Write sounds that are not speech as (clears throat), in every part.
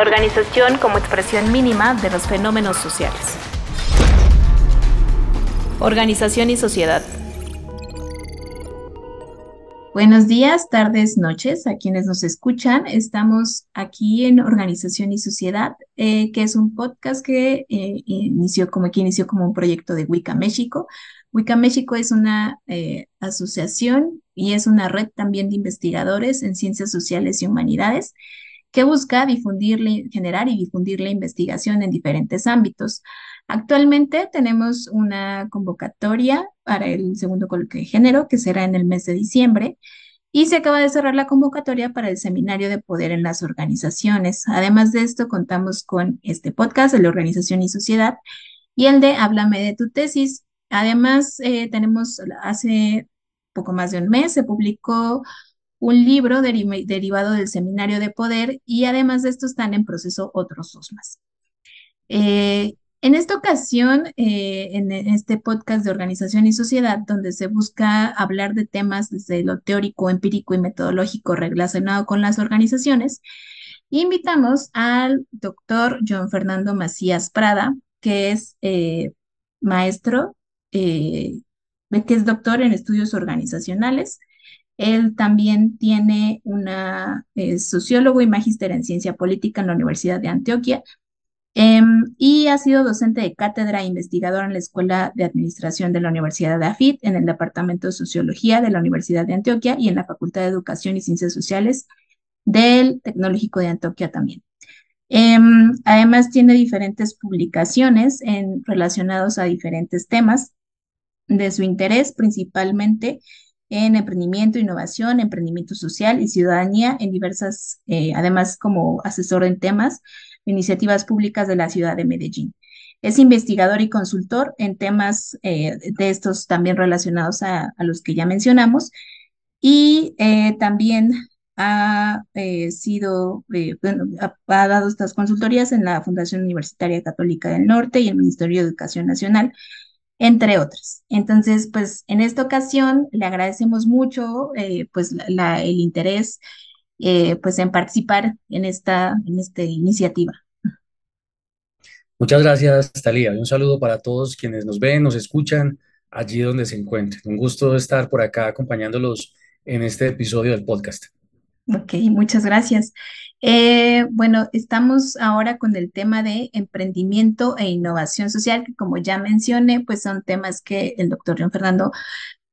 organización como expresión mínima de los fenómenos sociales. Organización y sociedad. Buenos días, tardes, noches a quienes nos escuchan. Estamos aquí en Organización y Sociedad, eh, que es un podcast que eh, inició como inició como un proyecto de Wicca México. Wicca México es una eh, asociación y es una red también de investigadores en ciencias sociales y humanidades que busca difundir, generar y difundir la investigación en diferentes ámbitos. Actualmente tenemos una convocatoria para el segundo coloquio de género, que será en el mes de diciembre, y se acaba de cerrar la convocatoria para el seminario de poder en las organizaciones. Además de esto, contamos con este podcast de la Organización y Sociedad y el de Háblame de tu tesis. Además, eh, tenemos hace poco más de un mes, se publicó un libro derivado del seminario de poder y además de esto están en proceso otros dos más. Eh, en esta ocasión, eh, en este podcast de organización y sociedad, donde se busca hablar de temas desde lo teórico, empírico y metodológico relacionado con las organizaciones, invitamos al doctor John Fernando Macías Prada, que es eh, maestro, que es doctor en estudios organizacionales. Él también tiene una sociólogo y magíster en ciencia política en la Universidad de Antioquia Em, y ha sido docente de cátedra e investigador en la Escuela de Administración de la Universidad de AFIT, en el Departamento de Sociología de la Universidad de Antioquia y en la Facultad de Educación y Ciencias Sociales del Tecnológico de Antioquia también. Em, además, tiene diferentes publicaciones en, relacionados a diferentes temas de su interés, principalmente en emprendimiento, innovación, emprendimiento social y ciudadanía en diversas, eh, además como asesor en temas iniciativas públicas de la ciudad de Medellín. Es investigador y consultor en temas eh, de estos también relacionados a, los que ya mencionamos y eh, también ha sido, ha, dado estas consultorías en la Fundación Universitaria Católica del Norte y el Ministerio de Educación Nacional, entre otras. Entonces, pues en esta ocasión le agradecemos mucho pues la, el interés eh, pues en participar en esta, en esta iniciativa. Muchas gracias, Talía. Un saludo para todos quienes nos ven, nos escuchan allí donde se encuentren. Un gusto estar por acá acompañándolos en este episodio del podcast. Ok, muchas gracias. Eh, bueno, estamos ahora con el tema de emprendimiento e innovación social, que como ya mencioné, pues son temas que el doctor John Fernando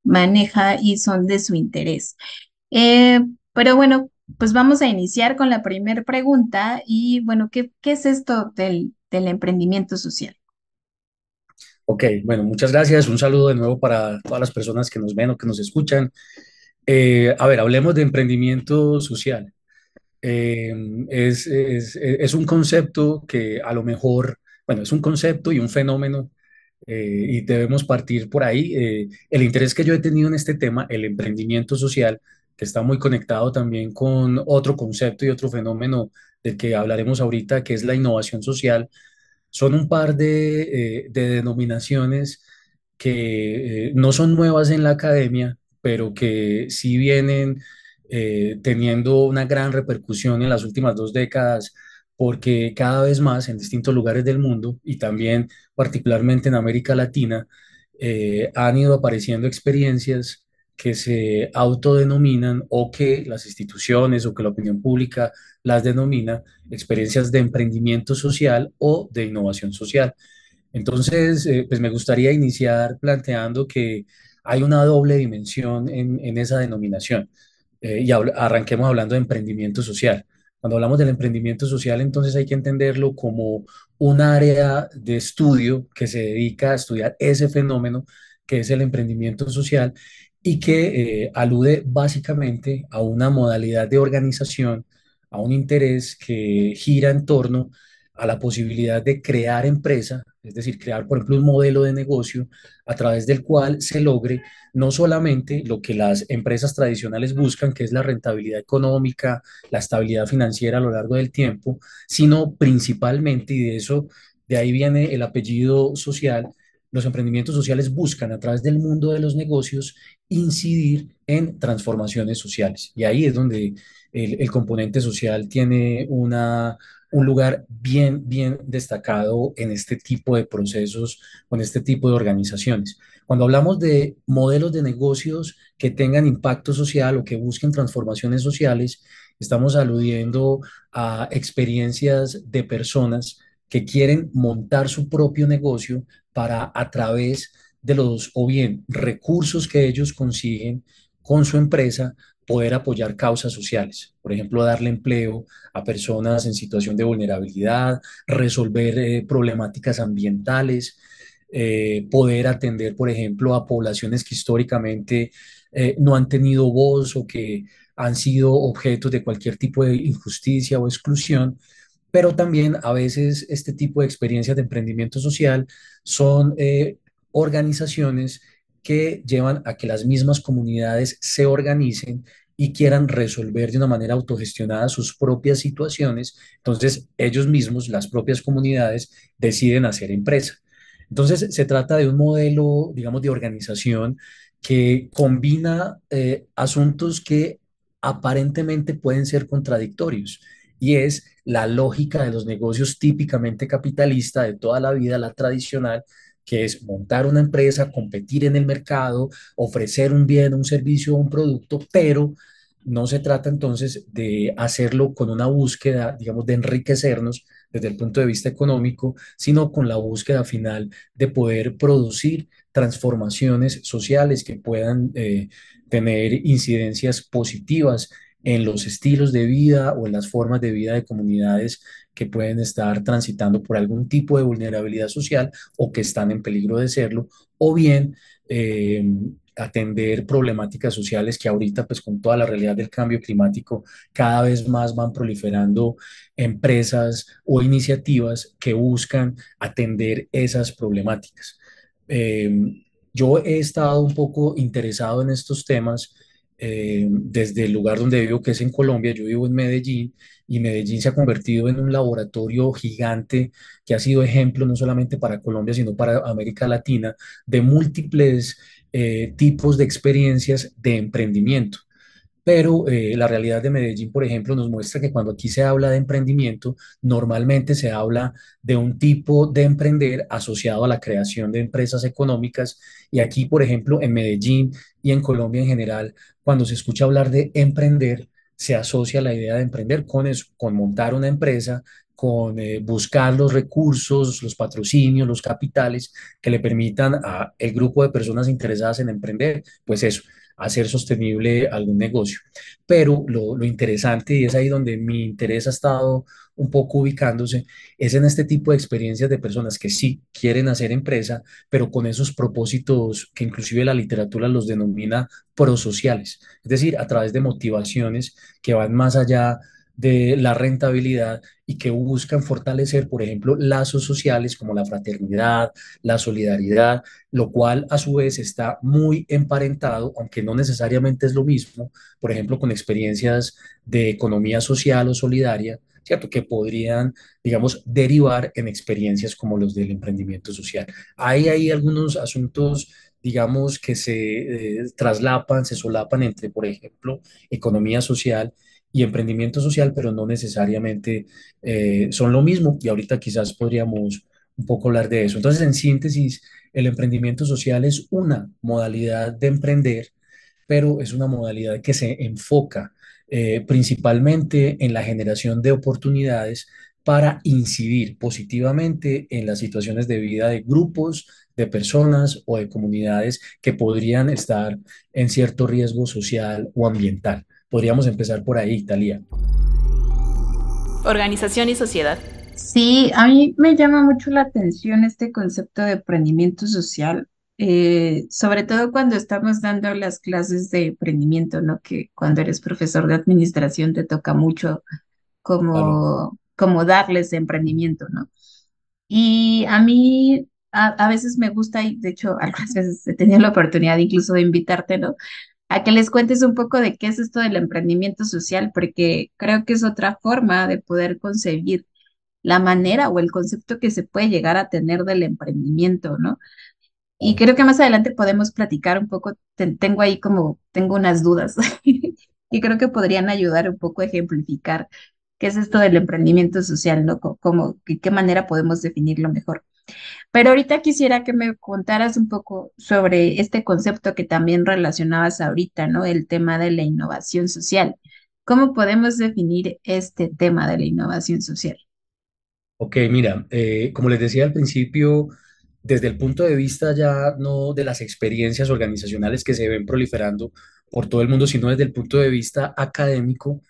maneja y son de su interés. Eh, pero bueno, pues vamos a iniciar con la primera pregunta y bueno, ¿qué, qué es esto del, del, emprendimiento social? Ok, bueno, muchas gracias. Un saludo de nuevo para todas las personas que nos ven o que nos escuchan. Eh, a ver, hablemos de emprendimiento social. Eh, es, es, es, un concepto que a lo mejor, bueno, es un concepto y un fenómeno eh, y debemos partir por ahí. el interés que yo he tenido en este tema, el emprendimiento social, que está muy conectado también con otro concepto y otro fenómeno del que hablaremos ahorita, que es la innovación social. Son un par de, eh, denominaciones que eh, no son nuevas en la academia, pero que sí vienen eh, teniendo una gran repercusión en las últimas dos décadas, porque cada vez más en distintos lugares del mundo y también particularmente en América Latina, han ido apareciendo experiencias que se autodenominan o que las instituciones o que la opinión pública las denomina experiencias de emprendimiento social o de innovación social. Entonces, eh, pues me gustaría iniciar planteando que hay una doble dimensión en, esa denominación eh, y arranquemos hablando de emprendimiento social. Cuando hablamos del emprendimiento social, entonces hay que entenderlo como un área de estudio que se dedica a estudiar ese fenómeno que es el emprendimiento social y que eh, alude básicamente a una modalidad de organización, a un interés que gira en torno a la posibilidad de crear empresa, es decir, crear, por ejemplo, un modelo de negocio a través del cual se logre no solamente lo que las empresas tradicionales buscan, que es la rentabilidad económica, la estabilidad financiera a lo largo del tiempo, sino principalmente, y de eso, de ahí viene el apellido social, los emprendimientos sociales buscan a través del mundo de los negocios incidir en transformaciones sociales. Y ahí es donde el, el componente social tiene una, un lugar bien, bien destacado en este tipo de procesos en este tipo de organizaciones. Cuando hablamos de modelos de negocios que tengan impacto social o que busquen transformaciones sociales, estamos aludiendo a experiencias de personas que quieren montar su propio negocio para a través de los, o bien, recursos que ellos consiguen con su empresa, poder apoyar causas sociales. Por ejemplo, darle empleo a personas en situación de vulnerabilidad, resolver eh, problemáticas ambientales, eh, poder atender, por ejemplo, a poblaciones que históricamente eh, no han tenido voz o que han sido objetos de cualquier tipo de injusticia o exclusión pero también a veces este tipo de experiencias de emprendimiento social son organizaciones que llevan a que las mismas comunidades se organicen y quieran resolver de una manera autogestionada sus propias situaciones. Entonces, ellos mismos, las propias comunidades, deciden hacer empresa. Entonces, se trata de un modelo, digamos, de organización que combina eh, asuntos que aparentemente pueden ser contradictorios y es la lógica de los negocios típicamente capitalista de toda la vida, la tradicional, que es montar una empresa, competir en el mercado, ofrecer un bien, un servicio un producto, pero no se trata entonces de hacerlo con una búsqueda, digamos, de enriquecernos desde el punto de vista económico, sino con la búsqueda final de poder producir transformaciones sociales que puedan eh, tener incidencias positivas en los estilos de vida o en las formas de vida de comunidades que pueden estar transitando por algún tipo de vulnerabilidad social o que están en peligro de serlo, o bien eh, atender problemáticas sociales que ahorita, pues con toda la realidad del cambio climático, cada vez más van proliferando empresas o iniciativas que buscan atender esas problemáticas. Eh, yo he estado un poco interesado en estos temas eh, desde el lugar donde vivo, que es en Colombia, yo vivo en Medellín, y Medellín se ha convertido en un laboratorio gigante que ha sido ejemplo no solamente para Colombia, sino para América Latina, de múltiples eh, tipos de experiencias de emprendimiento. Pero eh, la realidad de Medellín, por ejemplo, nos muestra que cuando aquí se habla de emprendimiento, normalmente se habla de un tipo de emprender asociado a la creación de empresas económicas. Y aquí, por ejemplo, en Medellín y en Colombia en general, cuando se escucha hablar de emprender, se asocia la idea de emprender con eso, con montar una empresa, con eh, buscar los recursos, los patrocinios, los capitales que le permitan a el grupo de personas interesadas en emprender, pues eso, hacer sostenible algún negocio. Pero lo, interesante, y es ahí donde mi interés ha estado un poco ubicándose, es en este tipo de experiencias de personas que sí quieren hacer empresa, pero con esos propósitos que inclusive la literatura los denomina prosociales, es decir, a través de motivaciones que van más allá de la rentabilidad y que buscan fortalecer, por ejemplo, lazos sociales como la fraternidad, la solidaridad, lo cual a su vez está muy emparentado, aunque no necesariamente es lo mismo, por ejemplo, con experiencias de economía social o solidaria, ¿cierto? Que podrían, digamos, derivar en experiencias como los del emprendimiento social. Hay algunos asuntos digamos, que se eh, traslapan, se solapan entre, por ejemplo, economía social y emprendimiento social, pero no necesariamente eh, son lo mismo y ahorita quizás podríamos un poco hablar de eso. Entonces, en síntesis, el emprendimiento social es una modalidad de emprender, pero es una modalidad que se enfoca eh, principalmente en la generación de oportunidades para incidir positivamente en las situaciones de vida de grupos, de personas o de comunidades que podrían estar en cierto riesgo social o ambiental. Podríamos empezar por ahí, Italia. Organización y sociedad. Sí, a mí me llama mucho la atención este concepto de emprendimiento social, eh, sobre todo cuando estamos dando las clases de emprendimiento, ¿no? Que cuando eres profesor de administración te toca mucho como, como darles de emprendimiento, ¿no? Y a mí a, a, veces me gusta, y de hecho (laughs) algunas veces he tenido la oportunidad incluso de invitarte, ¿no? A que les cuentes un poco de qué es esto del emprendimiento social, porque creo que es otra forma de poder concebir la manera o el concepto que se puede llegar a tener del emprendimiento, ¿no? Y creo que más adelante podemos platicar un poco, tengo ahí como, tengo unas dudas (laughs) y creo que podrían ayudar un poco a ejemplificar qué es esto del emprendimiento social, ¿no? Co- Cómo, qué manera podemos definirlo mejor. Pero ahorita quisiera que me contaras un poco sobre este concepto que también relacionabas ahorita, ¿no? El tema de la innovación social. ¿Cómo podemos definir este tema de la innovación social? Ok, mira, eh, como les decía al principio, desde el punto de vista ya no de las experiencias organizacionales que se ven proliferando por todo el mundo, sino desde el punto de vista académico,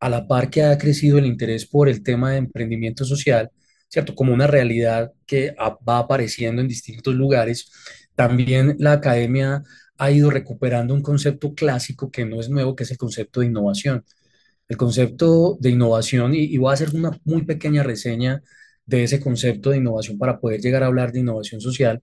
a la par que ha crecido el interés por el tema de emprendimiento social, ¿cierto? Como una realidad que va apareciendo en distintos lugares, también la academia ha ido recuperando un concepto clásico que no es nuevo, que es el concepto de innovación. El concepto de innovación, y, y voy a hacer una muy pequeña reseña de ese concepto de innovación para poder llegar a hablar de innovación social.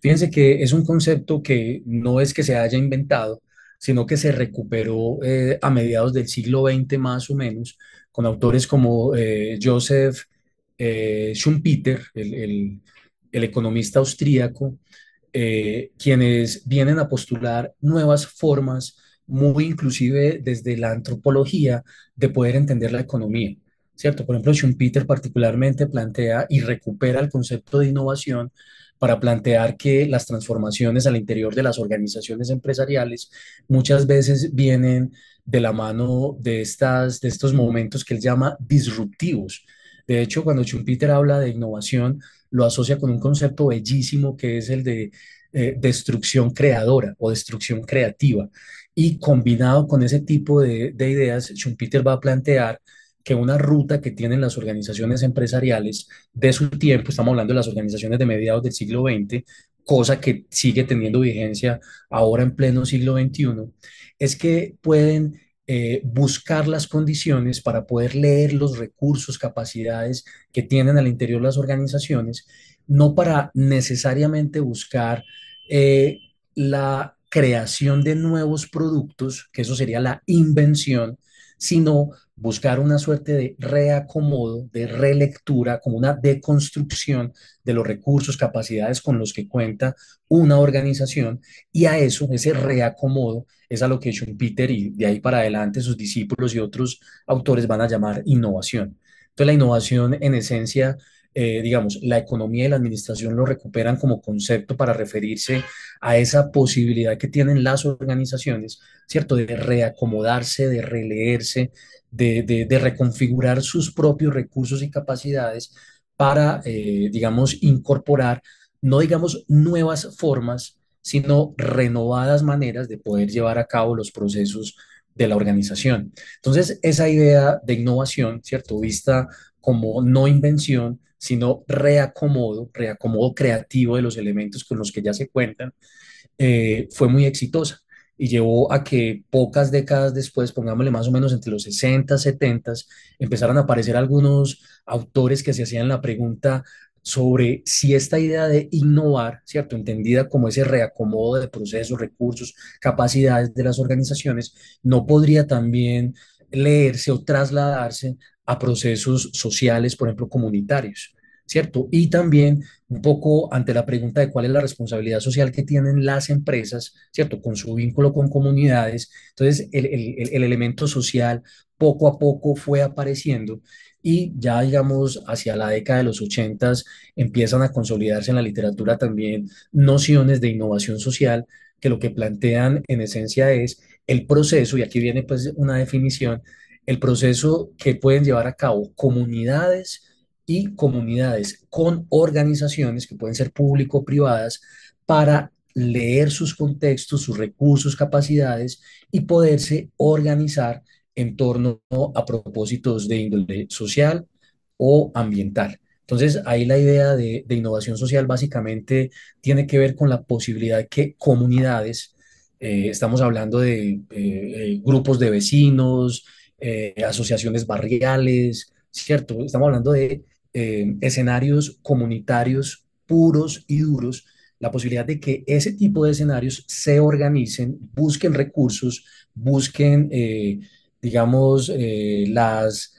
Fíjense que es un concepto que no es que se haya inventado, sino que se recuperó eh, a mediados del siglo XX más o menos, con autores como eh, Joseph eh, Schumpeter, el, economista austríaco, eh, quienes vienen a postular nuevas formas, muy inclusive desde la antropología, de poder entender la economía. ¿Cierto? Por ejemplo, Schumpeter particularmente plantea y recupera el concepto de innovación para plantear que las transformaciones al interior de las organizaciones empresariales muchas veces vienen de la mano de, estas, de estos momentos que él llama disruptivos. De hecho, cuando Schumpeter habla de innovación, lo asocia con un concepto bellísimo que es el de eh, destrucción creadora o destrucción creativa. Y combinado con ese tipo de, de ideas, Schumpeter va a plantear que una ruta que tienen las organizaciones empresariales de su tiempo, estamos hablando de las organizaciones de mediados del siglo XX, cosa que sigue teniendo vigencia ahora en pleno siglo XXI, es que pueden eh, buscar las condiciones para poder leer los recursos, capacidades que tienen al interior las organizaciones, no para necesariamente buscar eh, la creación de nuevos productos, que eso sería la invención, sino buscar una suerte de reacomodo, de relectura, como una deconstrucción de los recursos, capacidades con los que cuenta una organización y a eso, ese reacomodo, es a lo que Schumpeter y de ahí para adelante sus discípulos y otros autores van a llamar innovación. Entonces la innovación en esencia eh, digamos, la economía y la administración lo recuperan como concepto para referirse a esa posibilidad que tienen las organizaciones, ¿cierto? De reacomodarse, de releerse, de, de, reconfigurar sus propios recursos y capacidades para, eh, digamos, incorporar, no digamos nuevas formas, sino renovadas maneras de poder llevar a cabo los procesos de la organización. Entonces, esa idea de innovación, ¿cierto? Vista como no invención, sino reacomodo, reacomodo creativo de los elementos con los que ya se cuentan, eh, fue muy exitosa y llevó a que pocas décadas después, pongámosle más o menos entre los 60, 70, empezaron a aparecer algunos autores que se hacían la pregunta sobre si esta idea de innovar, ¿cierto? Entendida como ese reacomodo de procesos, recursos, capacidades de las organizaciones, no podría también leerse o trasladarse a procesos sociales, por ejemplo, comunitarios, ¿cierto? Y también un poco ante la pregunta de cuál es la responsabilidad social que tienen las empresas, ¿cierto? Con su vínculo con comunidades. Entonces, el, el, el elemento social poco a poco fue apareciendo y ya, digamos, hacia la década de los ochentas empiezan a consolidarse en la literatura también nociones de innovación social que lo que plantean en esencia es el proceso, y aquí viene pues una definición, el proceso que pueden llevar a cabo comunidades y comunidades con organizaciones que pueden ser público-privadas para leer sus contextos, sus recursos, capacidades y poderse organizar en torno a propósitos de índole social o ambiental. Entonces, ahí la idea de, de innovación social básicamente tiene que ver con la posibilidad que comunidades, eh, estamos hablando de eh, eh, grupos de vecinos, eh, asociaciones barriales, ¿cierto? Estamos hablando de eh, escenarios comunitarios puros y duros, la posibilidad de que ese tipo de escenarios se organicen, busquen recursos, busquen, eh, digamos, las,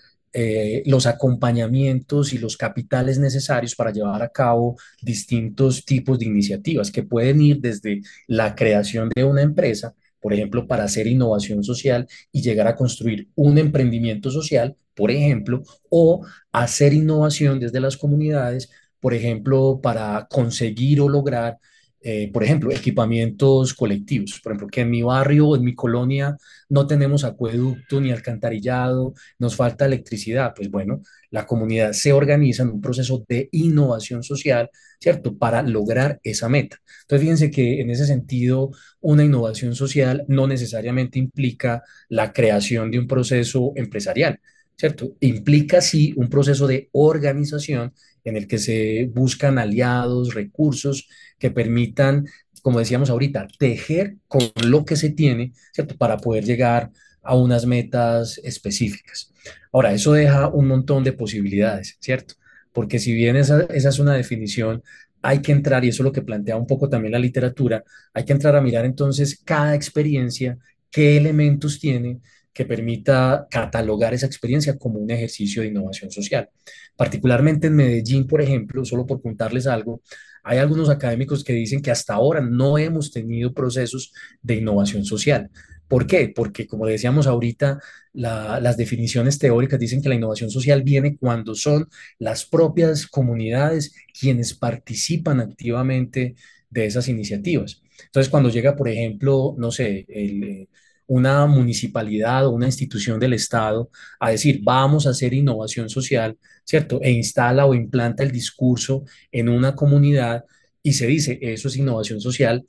los acompañamientos y los capitales necesarios para llevar a cabo distintos tipos de iniciativas que pueden ir desde la creación de una empresa por ejemplo, para hacer innovación social y llegar a construir un emprendimiento social, por ejemplo, o hacer innovación desde las comunidades, por ejemplo, para conseguir o lograr eh, por ejemplo, equipamientos colectivos. Por ejemplo, que en mi barrio o en mi colonia no tenemos acueducto ni alcantarillado, nos falta electricidad. Pues bueno, la comunidad se organiza en un proceso de innovación social, ¿cierto? Para lograr esa meta. Entonces, fíjense que en ese sentido, una innovación social no necesariamente implica la creación de un proceso empresarial. ¿Cierto? Implica sí un proceso de organización en el que se buscan aliados, recursos que permitan, como decíamos ahorita, tejer con lo que se tiene, ¿cierto? Para poder llegar a unas metas específicas. Ahora, eso deja un montón de posibilidades, ¿cierto? Porque si bien esa, esa es una definición, hay que entrar, y eso es lo que plantea un poco también la literatura, hay que entrar a mirar entonces cada experiencia, qué elementos tiene que permita catalogar esa experiencia como un ejercicio de innovación social. Particularmente en Medellín, por ejemplo, solo por contarles algo, hay algunos académicos que dicen que hasta ahora no hemos tenido procesos de innovación social. ¿Por qué? Porque, como decíamos ahorita, las definiciones teóricas dicen que la innovación social viene cuando son las propias comunidades quienes participan activamente de esas iniciativas. Entonces, cuando llega, por ejemplo, no sé, el, una municipalidad o una institución del Estado a decir, vamos a hacer innovación social, ¿cierto? E instala o implanta el discurso en una comunidad y se dice, eso es innovación social,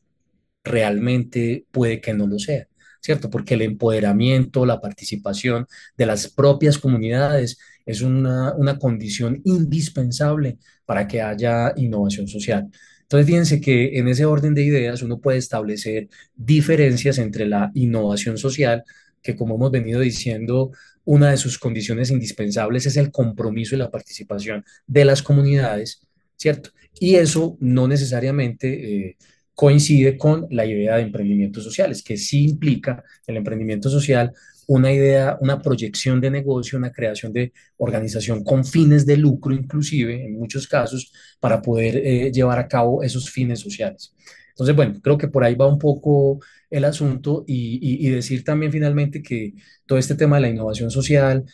realmente puede que no lo sea, ¿cierto? Porque el empoderamiento, la participación de las propias comunidades es una, una condición indispensable para que haya innovación social. Entonces, fíjense que en ese orden de ideas uno puede establecer diferencias entre la innovación social, que como hemos venido diciendo, una de sus condiciones indispensables es el compromiso y la participación de las comunidades, ¿cierto? Y eso no necesariamente eh, coincide con la idea de emprendimientos sociales, que sí implica el emprendimiento social una idea, una proyección de negocio, una creación de organización con fines de lucro, inclusive en muchos casos, para poder eh, llevar a cabo esos fines sociales. Entonces, bueno, creo que por ahí va un poco el asunto y, decir también finalmente que todo este tema de la innovación social,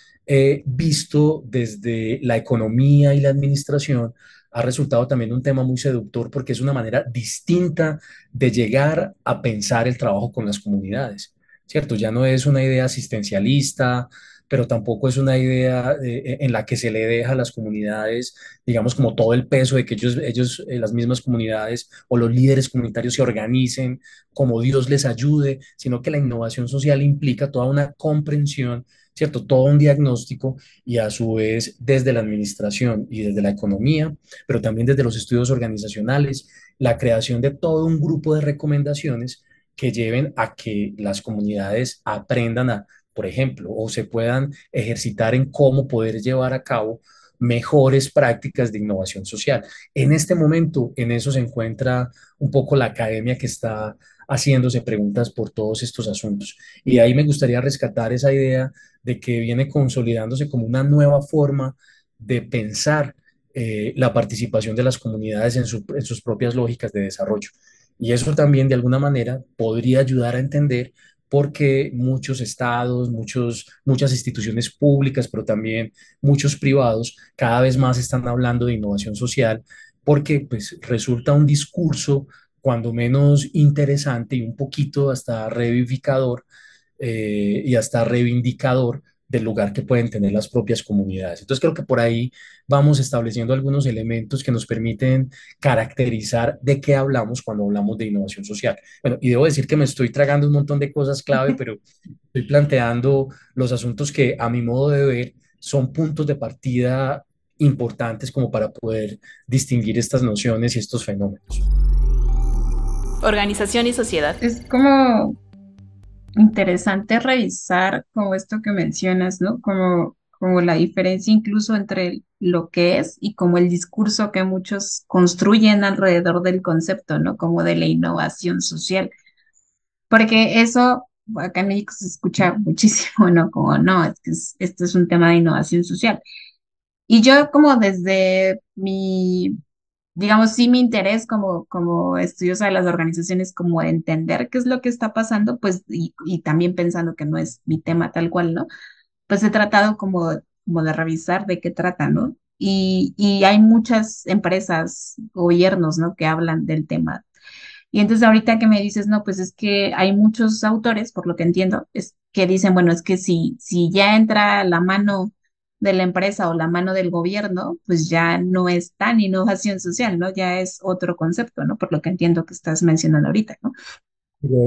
visto desde la economía y la administración, ha resultado también un tema muy seductor porque es una manera distinta de llegar a pensar el trabajo con las comunidades. ¿Cierto? Ya no es una idea asistencialista, pero tampoco es una idea eh, en la que se le deja a las comunidades, digamos, como todo el peso de que ellos, ellos eh, las mismas comunidades o los líderes comunitarios se organicen como Dios les ayude, sino que la innovación social implica toda una comprensión, ¿cierto? Todo un diagnóstico y a su vez desde la administración y desde la economía, pero también desde los estudios organizacionales, la creación de todo un grupo de recomendaciones que lleven a que las comunidades aprendan a, por ejemplo, o se puedan ejercitar en cómo poder llevar a cabo mejores prácticas de innovación social. En este momento, en eso se encuentra un poco la academia que está haciéndose preguntas por todos estos asuntos. Y ahí me gustaría rescatar esa idea de que viene consolidándose como una nueva forma de pensar eh, la participación de las comunidades en, en sus propias lógicas de desarrollo. Y eso también de alguna manera podría ayudar a entender por qué muchos estados, muchos, muchas instituciones públicas, pero también muchos privados cada vez más están hablando de innovación social, porque pues resulta un discurso cuando menos interesante y un poquito hasta revivificador eh, y hasta reivindicador del lugar que pueden tener las propias comunidades. Entonces creo que por ahí vamos estableciendo algunos elementos que nos permiten caracterizar de qué hablamos cuando hablamos de innovación social. Bueno, y debo decir que me estoy tragando un montón de cosas clave, pero estoy planteando los asuntos que a mi modo de ver son puntos de partida importantes como para poder distinguir estas nociones y estos fenómenos. Organización y sociedad. Es como interesante revisar como esto que mencionas, ¿no? Como, como la diferencia incluso entre lo que es y como el discurso que muchos construyen alrededor del concepto, ¿no? Como de la innovación social. Porque eso acá en México se escucha muchísimo, ¿no? Como no, es que esto es un tema de innovación social. Y yo como desde mi digamos, sí mi interés como, como estudiosa de las organizaciones, como entender qué es lo que está pasando, pues, y, y también pensando que no es mi tema tal cual, ¿no? Pues he tratado como, como de revisar de qué trata, ¿no? Y, y hay muchas empresas, gobiernos, ¿no? Que hablan del tema y entonces ahorita que me dices, no, pues es que hay muchos autores, por lo que entiendo, es que dicen, bueno, es que si, si ya entra la mano de la empresa o la mano del gobierno, pues ya no es tan innovación social, ¿no? Ya es otro concepto, ¿no? Por lo que entiendo que estás mencionando ahorita, ¿no?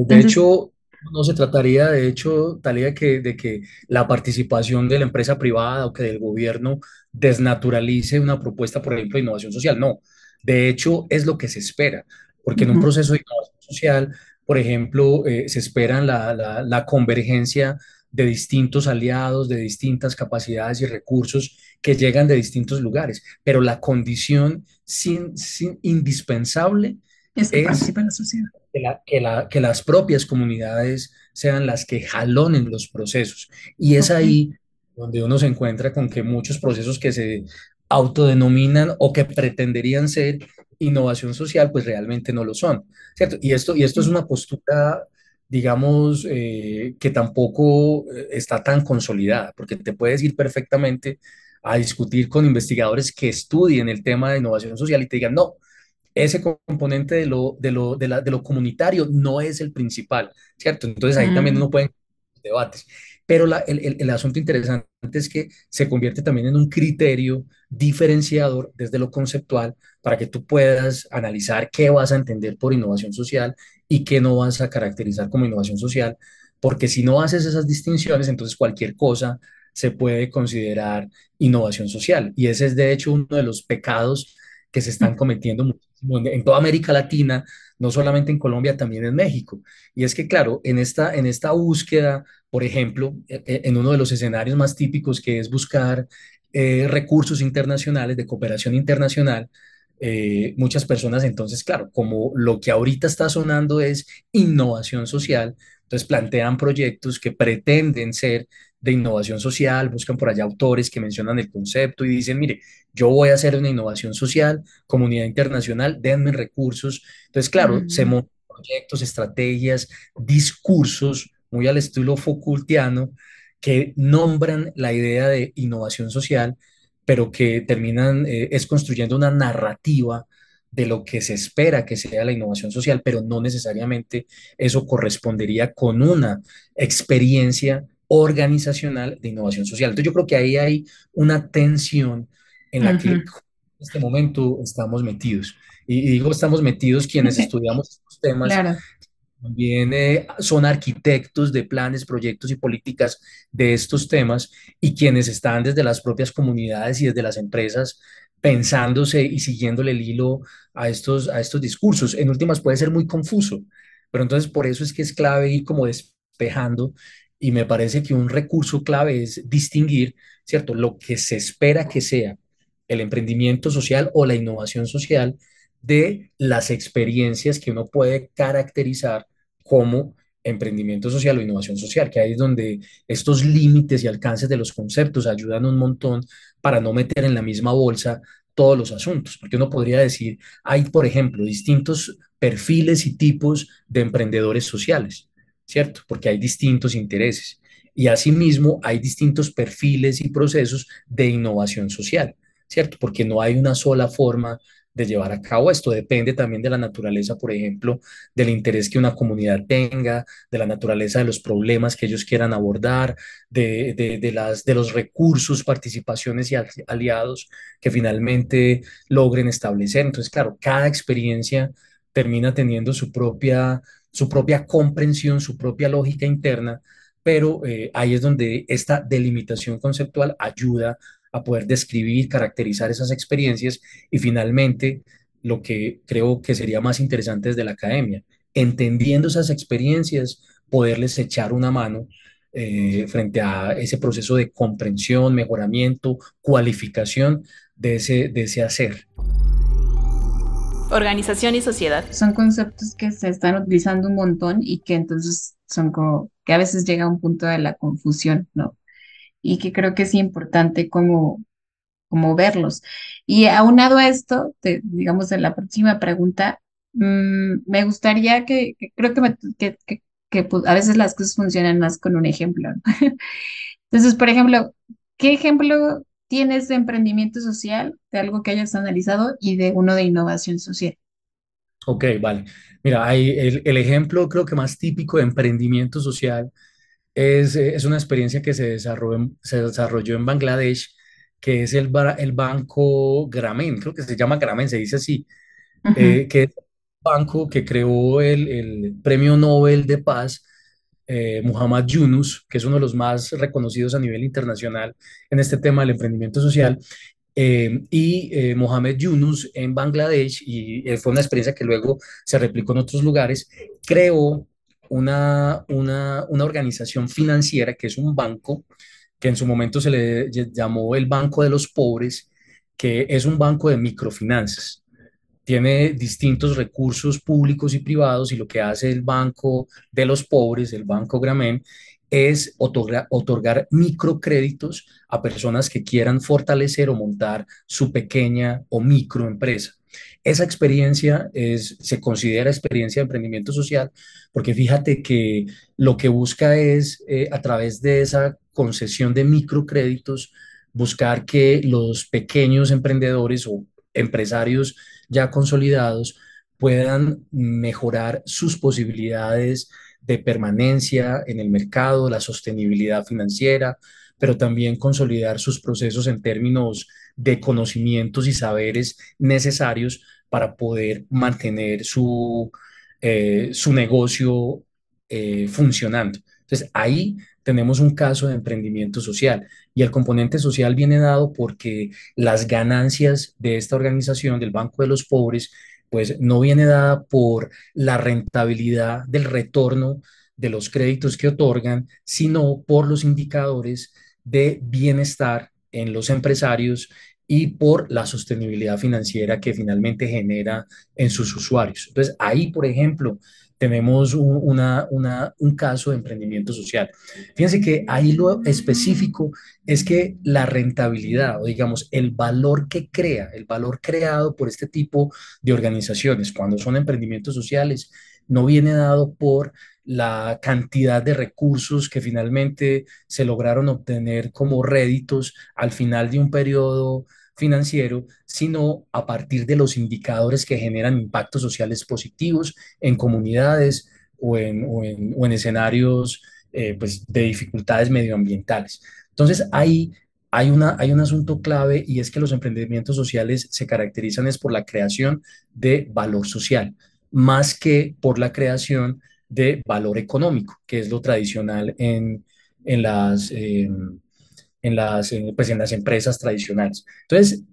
De Entonces, hecho, no se trataría, de hecho, Talía, que, de que la participación de la empresa privada o que del gobierno desnaturalice una propuesta, por ejemplo, de innovación social. No, de hecho, es lo que se espera, porque en un proceso de innovación social, por ejemplo, eh, se espera la, la, la convergencia de distintos aliados, de distintas capacidades y recursos que llegan de distintos lugares, pero la condición sin, sin, indispensable es que es participa en la sociedad. que, la- que la- que las propias comunidades sean las que jalonen los procesos. Y es ahí donde uno se encuentra con que muchos procesos que se autodenominan o que pretenderían ser innovación social, pues realmente no lo son, ¿cierto? Y esto, y esto es una postura, digamos, eh, que tampoco eh, está tan consolidada, porque te puedes ir perfectamente a discutir con investigadores que estudien el tema de innovación social y te digan, no, ese componente de lo, de lo, de la- de lo comunitario no es el principal, ¿cierto? Entonces ahí también Mm, uno puede debates. Pero la- el, el- el asunto interesante es que se convierte también en un criterio diferenciador desde lo conceptual para que tú puedas analizar qué vas a entender por innovación social y qué no vas a caracterizar como innovación social, porque si no haces esas distinciones, entonces cualquier cosa se puede considerar innovación social. Y ese es de hecho uno de los pecados que se están cometiendo muchísimo en, en toda América Latina, no solamente en Colombia, también en México. Y es que, claro, en esta, en esta búsqueda, por ejemplo, e- e- en uno de los escenarios más típicos que es buscar eh, recursos internacionales de cooperación internacional, eh, muchas personas entonces, claro, como lo que ahorita está sonando es innovación social, entonces plantean proyectos que pretenden ser de innovación social, buscan por allá autores que mencionan el concepto y dicen, mire, yo voy a hacer una innovación social, comunidad internacional, denme recursos. Entonces, claro, se montan proyectos, estrategias, discursos, muy al estilo Foucaultiano, que nombran la idea de innovación social, pero que terminan eh, es construyendo una narrativa de lo que se espera que sea la innovación social, pero no necesariamente eso correspondería con una experiencia organizacional de innovación social. Entonces yo creo que ahí hay una tensión en la que en este momento estamos metidos. Y, y digo estamos metidos quienes (laughs) estudiamos estos temas Claro. También eh, son arquitectos de planes, proyectos y políticas de estos temas y quienes están desde las propias comunidades y desde las empresas pensándose y siguiéndole el hilo a estos, a estos discursos. En últimas puede ser muy confuso, pero entonces por eso es que es clave ir como despejando y me parece que un recurso clave es distinguir, ¿cierto? Lo que se espera que sea el emprendimiento social o la innovación social de las experiencias que uno puede caracterizar como emprendimiento social o innovación social, que ahí es donde estos límites y alcances de los conceptos ayudan un montón para no meter en la misma bolsa todos los asuntos, porque uno podría decir, hay, por ejemplo, distintos perfiles y tipos de emprendedores sociales, ¿cierto? Porque hay distintos intereses. Y asimismo hay distintos perfiles y procesos de innovación social, ¿cierto? Porque no hay una sola forma de llevar a cabo esto. Depende también de la naturaleza, por ejemplo, del interés que una comunidad tenga, de la naturaleza de los problemas que ellos quieran abordar, de, de, las, de los recursos, participaciones y aliados que finalmente logren establecer. Entonces, claro, cada experiencia termina teniendo su propia, su propia comprensión, su propia lógica interna, pero eh, ahí es donde esta delimitación conceptual ayuda a poder describir, caracterizar esas experiencias y finalmente lo que creo que sería más interesante desde la academia, entendiendo esas experiencias, poderles echar una mano eh, frente a ese proceso de comprensión, mejoramiento, cualificación de ese, de ese hacer. Organización y sociedad. Son conceptos que se están utilizando un montón y que entonces son como que a veces llega a un punto de la confusión, ¿no? Y que creo que es importante como como verlos. Y aunado a esto, te- digamos, en la próxima pregunta, mm, me gustaría que, que creo que, me- que- que, pues, a veces las cosas funcionan más con un ejemplo, ¿no? (laughs) Entonces, por ejemplo, ¿qué ejemplo tienes de emprendimiento social, de algo que hayas analizado y de uno de innovación social? Ok, vale. Mira, hay el, el ejemplo creo que más típico de emprendimiento social es, eh, es una experiencia que se desarrolló, en- se desarrolló en Bangladesh, que es el, el banco Grameen, creo que se llama Grameen, se dice así, eh, que es el banco que creó el, el Premio Nobel de Paz, eh, Muhammad Yunus, que es uno de los más reconocidos a nivel internacional en este tema del emprendimiento social. Eh, y eh, Mohamed Yunus en Bangladesh, y fue una experiencia que luego se replicó en otros lugares, creó una, una, una organización financiera que es un banco, que en su momento se le ll- llamó el Banco de los Pobres, que es un banco de microfinanzas tiene distintos recursos públicos y privados y lo que hace el Banco de los Pobres, el Banco Grameen, es otorgar, otorgar microcréditos a personas que quieran fortalecer o montar su pequeña o microempresa. Esa experiencia es, se considera experiencia de emprendimiento social porque fíjate que lo que busca es, eh, a través de esa concesión de microcréditos, buscar que los pequeños emprendedores o empresarios ya consolidados puedan mejorar sus posibilidades de permanencia en el mercado, la sostenibilidad financiera, pero también consolidar sus procesos en términos de conocimientos y saberes necesarios para poder mantener su, eh, su negocio eh, funcionando. Entonces, ahí tenemos un caso de emprendimiento social y el componente social viene dado porque las ganancias de esta organización, del Banco de los Pobres, pues no viene dada por la rentabilidad del retorno de los créditos que otorgan, sino por los indicadores de bienestar en los empresarios y por la sostenibilidad financiera que finalmente genera en sus usuarios. Entonces, ahí, por ejemplo, tenemos un, caso de emprendimiento social. Fíjense que ahí lo específico es que la rentabilidad o digamos el valor que crea, el valor creado por este tipo de organizaciones cuando son emprendimientos sociales, no viene dado por la cantidad de recursos que finalmente se lograron obtener como réditos al final de un periodo financiero, sino a partir de los indicadores que generan impactos sociales positivos en comunidades o en, o en, o en escenarios eh, pues, de dificultades medioambientales. Entonces, ahí hay, una, hay un asunto clave y es que los emprendimientos sociales se caracterizan es por la creación de valor social, más que por la creación de valor económico, que es lo tradicional en, en las, eh, en, las, eh, pues en las empresas tradicionales. Entonces,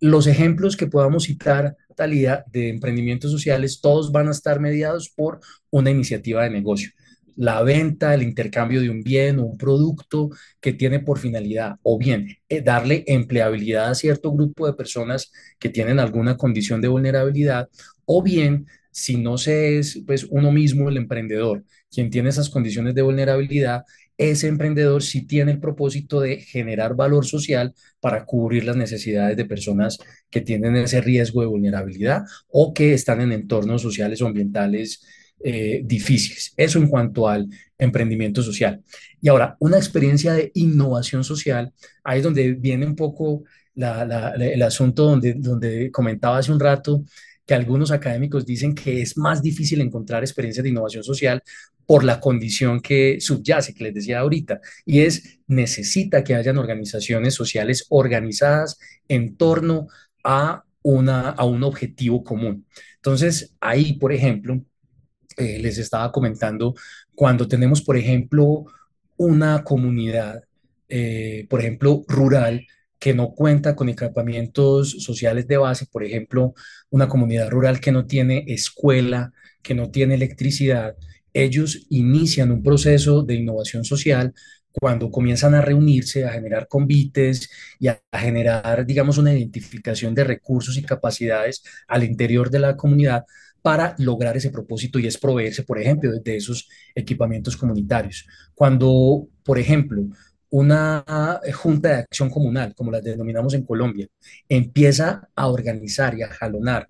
los ejemplos que podamos citar, Talía, de emprendimientos sociales, todos van a estar mediados por una iniciativa de negocio. La venta, el intercambio de un bien o un producto que tiene por finalidad o bien eh, darle empleabilidad a cierto grupo de personas que tienen alguna condición de vulnerabilidad o bien si no se es pues uno mismo el emprendedor quien tiene esas condiciones de vulnerabilidad, ese emprendedor sí tiene el propósito de generar valor social para cubrir las necesidades de personas que tienen ese riesgo de vulnerabilidad o que están en entornos sociales o ambientales eh, difíciles. Eso en cuanto al emprendimiento social. Y ahora, una experiencia de innovación social, ahí es donde viene un poco la, el asunto donde, donde comentaba hace un rato que algunos académicos dicen que es más difícil encontrar experiencias de innovación social por la condición que subyace, que les decía ahorita, y es necesita que hayan organizaciones sociales organizadas en torno a, una, a un objetivo común. Entonces, ahí, por ejemplo, eh, les estaba comentando, cuando tenemos, por ejemplo, una comunidad, eh, por ejemplo, rural, que no cuenta con equipamientos sociales de base, por ejemplo, una comunidad rural que no tiene escuela, que no tiene electricidad, ellos inician un proceso de innovación social cuando comienzan a reunirse, a generar convites y a, generar, digamos, una identificación de recursos y capacidades al interior de la comunidad para lograr ese propósito y es proveerse, por ejemplo, de esos equipamientos comunitarios. Cuando, por ejemplo, una eh, junta de acción comunal, como la denominamos en Colombia, empieza a organizar y a jalonar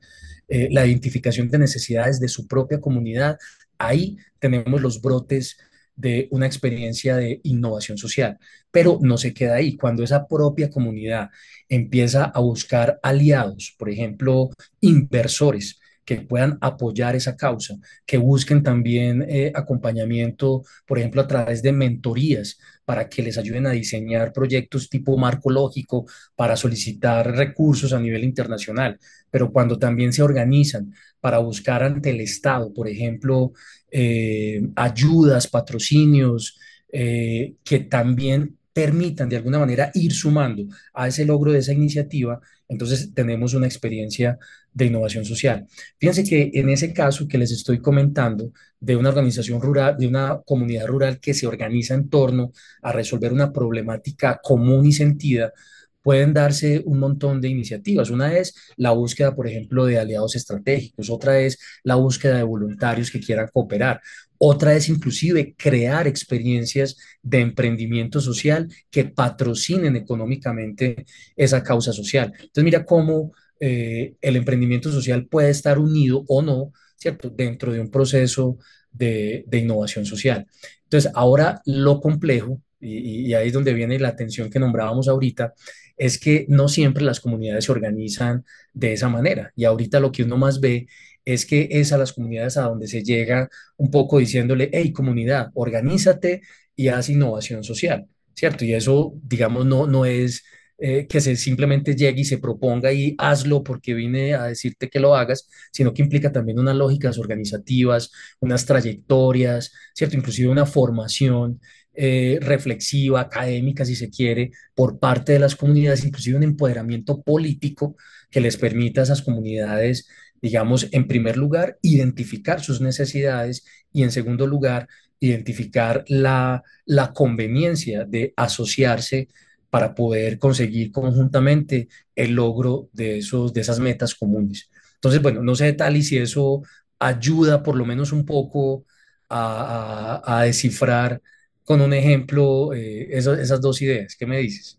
eh, la identificación de necesidades de su propia comunidad, ahí tenemos los brotes de una experiencia de innovación social. Pero no se queda ahí. Cuando esa propia comunidad empieza a buscar aliados, por ejemplo, inversores, que puedan apoyar esa causa, que busquen también eh, acompañamiento, por ejemplo, a través de mentorías para que les ayuden a diseñar proyectos tipo marco lógico, para solicitar recursos a nivel internacional, pero cuando también se organizan para buscar ante el Estado, por ejemplo, eh, ayudas, patrocinios, eh, que también permitan de alguna manera ir sumando a ese logro de esa iniciativa, entonces tenemos una experiencia de innovación social. Fíjense que en ese caso que les estoy comentando de una organización rural, de una comunidad rural que se organiza en torno a resolver una problemática común y sentida, pueden darse un montón de iniciativas. Una es la búsqueda, por ejemplo, de aliados estratégicos, otra es la búsqueda de voluntarios que quieran cooperar, otra es inclusive crear experiencias de emprendimiento social que patrocinen económicamente esa causa social. Entonces, mira cómo eh, el emprendimiento social puede estar unido o no, ¿cierto?, dentro de un proceso de, innovación social. Entonces, ahora lo complejo, y, y ahí es donde viene la atención que nombrábamos ahorita, es que no siempre las comunidades se organizan de esa manera. Y ahorita lo que uno más ve es que es a las comunidades a donde se llega un poco diciéndole, hey comunidad, organízate y haz innovación social, ¿cierto? Y eso, digamos, no, no es eh, que se simplemente llegue y se proponga y hazlo porque vine a decirte que lo hagas, sino que implica también unas lógicas organizativas, unas trayectorias, ¿cierto? Inclusive una formación eh, reflexiva, académica, si se quiere, por parte de las comunidades, inclusive un empoderamiento político que les permita a esas comunidades, digamos, en primer lugar, identificar sus necesidades y en segundo lugar, identificar la, la conveniencia de asociarse para poder conseguir conjuntamente el logro de, esos, de esas metas comunes. Entonces, bueno, no sé tal y si eso ayuda por lo menos un poco a, a, descifrar con un ejemplo eh, esas dos ideas. ¿Qué me dices?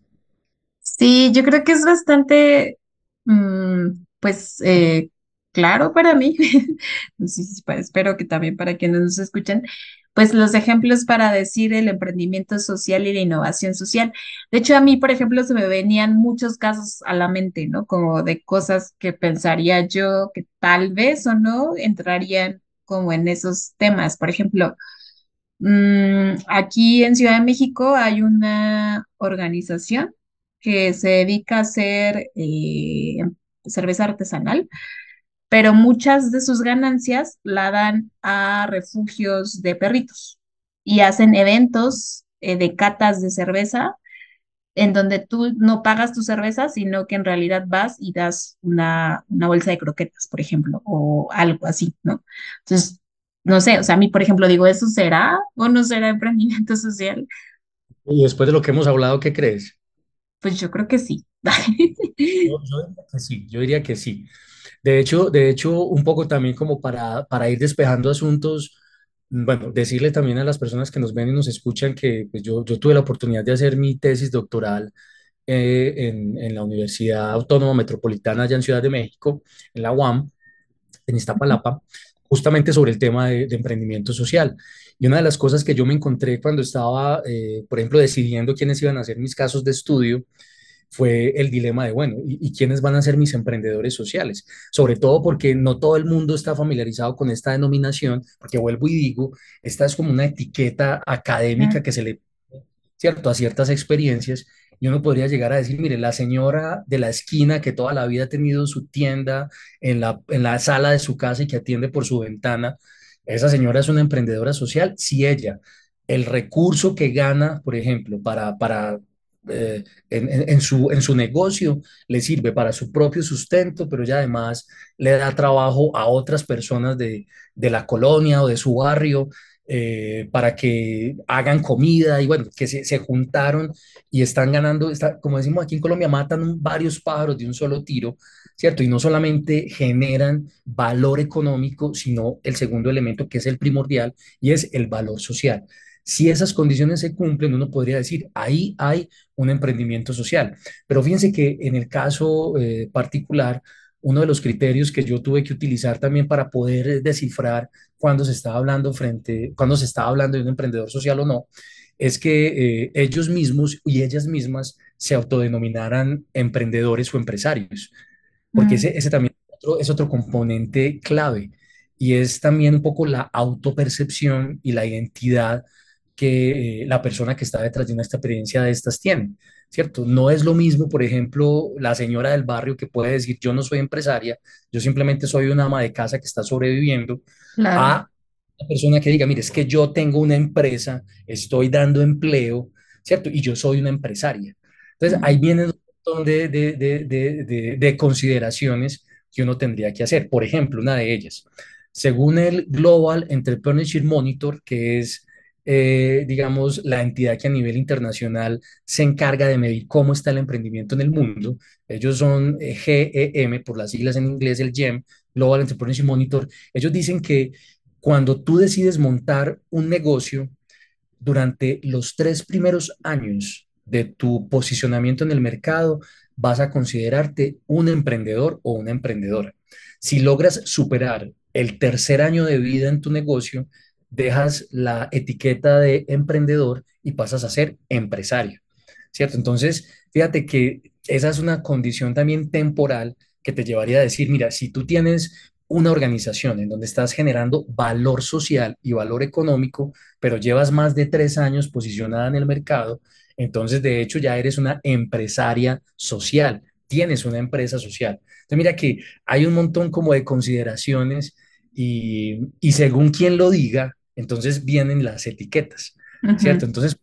Sí, yo creo que es bastante, mm, pues, eh, claro para mí. (laughs) Pa- espero que también para quienes nos escuchan, pues los ejemplos para decir el emprendimiento social y la innovación social. De hecho, a mí, por ejemplo, se me venían muchos casos a la mente, ¿no? Como de cosas que pensaría yo que tal vez o no entrarían como en esos temas. Por ejemplo, Mm, aquí en Ciudad de México hay una organización que se dedica a hacer eh, cerveza artesanal, pero muchas de sus ganancias la dan a refugios de perritos y hacen eventos eh, de catas de cerveza en donde tú no pagas tu cerveza, sino que en realidad vas y das una, una bolsa de croquetas, por ejemplo, o algo así, ¿no? Entonces, no sé, o sea, a mí, por ejemplo, digo, ¿eso será o no será emprendimiento social? Y después de lo que hemos hablado, ¿qué crees? Pues yo creo que sí. Yo, (laughs) yo diría que sí, yo diría que sí. De hecho, de hecho, un poco también como para, para ir despejando asuntos, bueno, decirle también a las personas que nos ven y nos escuchan que pues, yo, yo tuve la oportunidad de hacer mi tesis doctoral eh, en, en la Universidad Autónoma Metropolitana allá en Ciudad de México, en la UAM, en Iztapalapa, justamente sobre el tema de, emprendimiento social. Y una de las cosas que yo me encontré cuando estaba, eh, por ejemplo, decidiendo quiénes iban a hacer mis casos de estudio, fue el dilema de, bueno, ¿y, y quiénes van a ser mis emprendedores sociales? Sobre todo porque no todo el mundo está familiarizado con esta denominación, porque vuelvo y digo, esta es como una etiqueta académica que se le, ¿cierto?, a ciertas experiencias. Y uno podría llegar a decir, mire, la señora de la esquina que toda la vida ha tenido su tienda en la, en la sala de su casa y que atiende por su ventana, esa señora es una emprendedora social si ella, el recurso que gana, por ejemplo, para, para eh, en, su, en su negocio le sirve para su propio sustento, pero ya además le da trabajo a otras personas de, de la colonia o de su barrio eh, para que hagan comida y bueno, que se, se juntaron y están ganando, está, como decimos aquí en Colombia, matan varios pájaros de un solo tiro, ¿cierto? Y no solamente generan valor económico, sino el segundo elemento que es el primordial y es el valor social. Si esas condiciones se cumplen, uno podría decir, ahí hay un emprendimiento social. Pero fíjense que en el caso eh, particular, uno de los criterios que yo tuve que utilizar también para poder descifrar cuando se estaba hablando frente, cuando se estaba hablando de un emprendedor social o no, es que eh, ellos mismos y ellas mismas se autodenominaran emprendedores o empresarios, porque Mm, ese, ese también es otro, es otro componente clave y es también un poco la autopercepción y la identidad que eh, la persona que está detrás de una experiencia de estas tiene, ¿cierto? No es lo mismo, por ejemplo, la señora del barrio que puede decir, yo no soy empresaria, yo simplemente soy una ama de casa que está sobreviviendo, claro. a una persona que diga, mire, es que yo tengo una empresa, estoy dando empleo, ¿cierto? Y yo soy una empresaria. Entonces, ahí viene un montón de, de, de, de consideraciones que uno tendría que hacer. Por ejemplo, una de ellas, según el Global Entrepreneurship Monitor, que es, eh, digamos, la entidad que a nivel internacional se encarga de medir cómo está el emprendimiento en el mundo, ellos son eh, GEM, por las siglas en inglés, el GEM, Global Entrepreneurship Monitor, ellos dicen que cuando tú decides montar un negocio, durante los tres primeros años de tu posicionamiento en el mercado, vas a considerarte un emprendedor o una emprendedora. Si logras superar el tercer año de vida en tu negocio, dejas la etiqueta de emprendedor y pasas a ser empresario, ¿cierto? Entonces, fíjate que esa es una condición también temporal que te llevaría a decir, mira, si tú tienes una organización en donde estás generando valor social y valor económico, pero llevas más de tres años posicionada en el mercado, entonces de hecho ya eres una empresaria social, tienes una empresa social. Entonces mira que hay un montón como de consideraciones y, y según quien lo diga, entonces vienen las etiquetas, ¿cierto? Entonces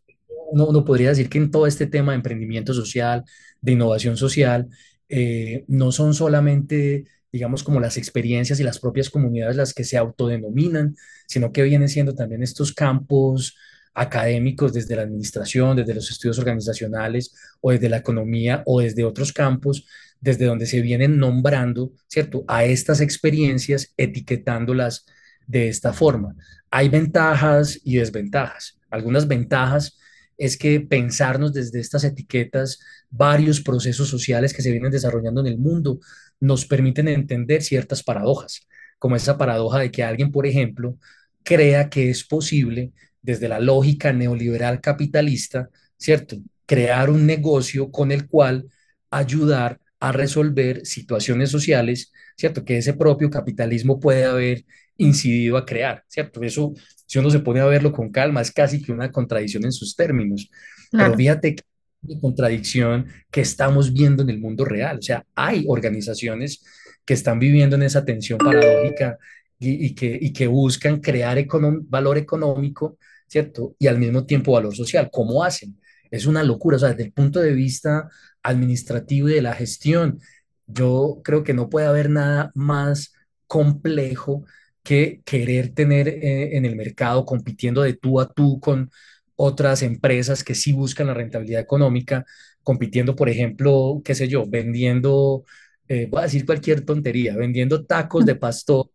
uno, uno podría decir que en todo este tema de emprendimiento social, de innovación social, eh, no son solamente digamos, como las experiencias y las propias comunidades las que se autodenominan, sino que vienen siendo también estos campos académicos desde la administración, desde los estudios organizacionales o desde la economía o desde otros campos, desde donde se vienen nombrando, ¿cierto?, a estas experiencias, etiquetándolas de esta forma. Hay ventajas y desventajas. Algunas ventajas es que pensarnos desde estas etiquetas varios procesos sociales que se vienen desarrollando en el mundo nos permiten entender ciertas paradojas, como esa paradoja de que alguien, por ejemplo, crea que es posible, desde la lógica neoliberal capitalista, ¿cierto? Crear un negocio con el cual ayudar a resolver situaciones sociales, ¿cierto? Que ese propio capitalismo puede haber incidido a crear, ¿cierto? Eso, si uno se pone a verlo con calma, es casi que una contradicción en sus términos. Pero claro. fíjate que de contradicción que estamos viendo en el mundo real. O sea, hay organizaciones que están viviendo en esa tensión paradójica y, y que, y que buscan crear econom- valor económico, ¿cierto? Y al mismo tiempo valor social. ¿Cómo hacen? Es una locura. O sea, desde el punto de vista administrativo y de la gestión, yo creo que no puede haber nada más complejo que querer tener eh, en el mercado compitiendo de tú a tú con otras empresas que sí buscan la rentabilidad económica, compitiendo, por ejemplo, qué sé yo, vendiendo, eh, voy a decir cualquier tontería, vendiendo tacos de pastor,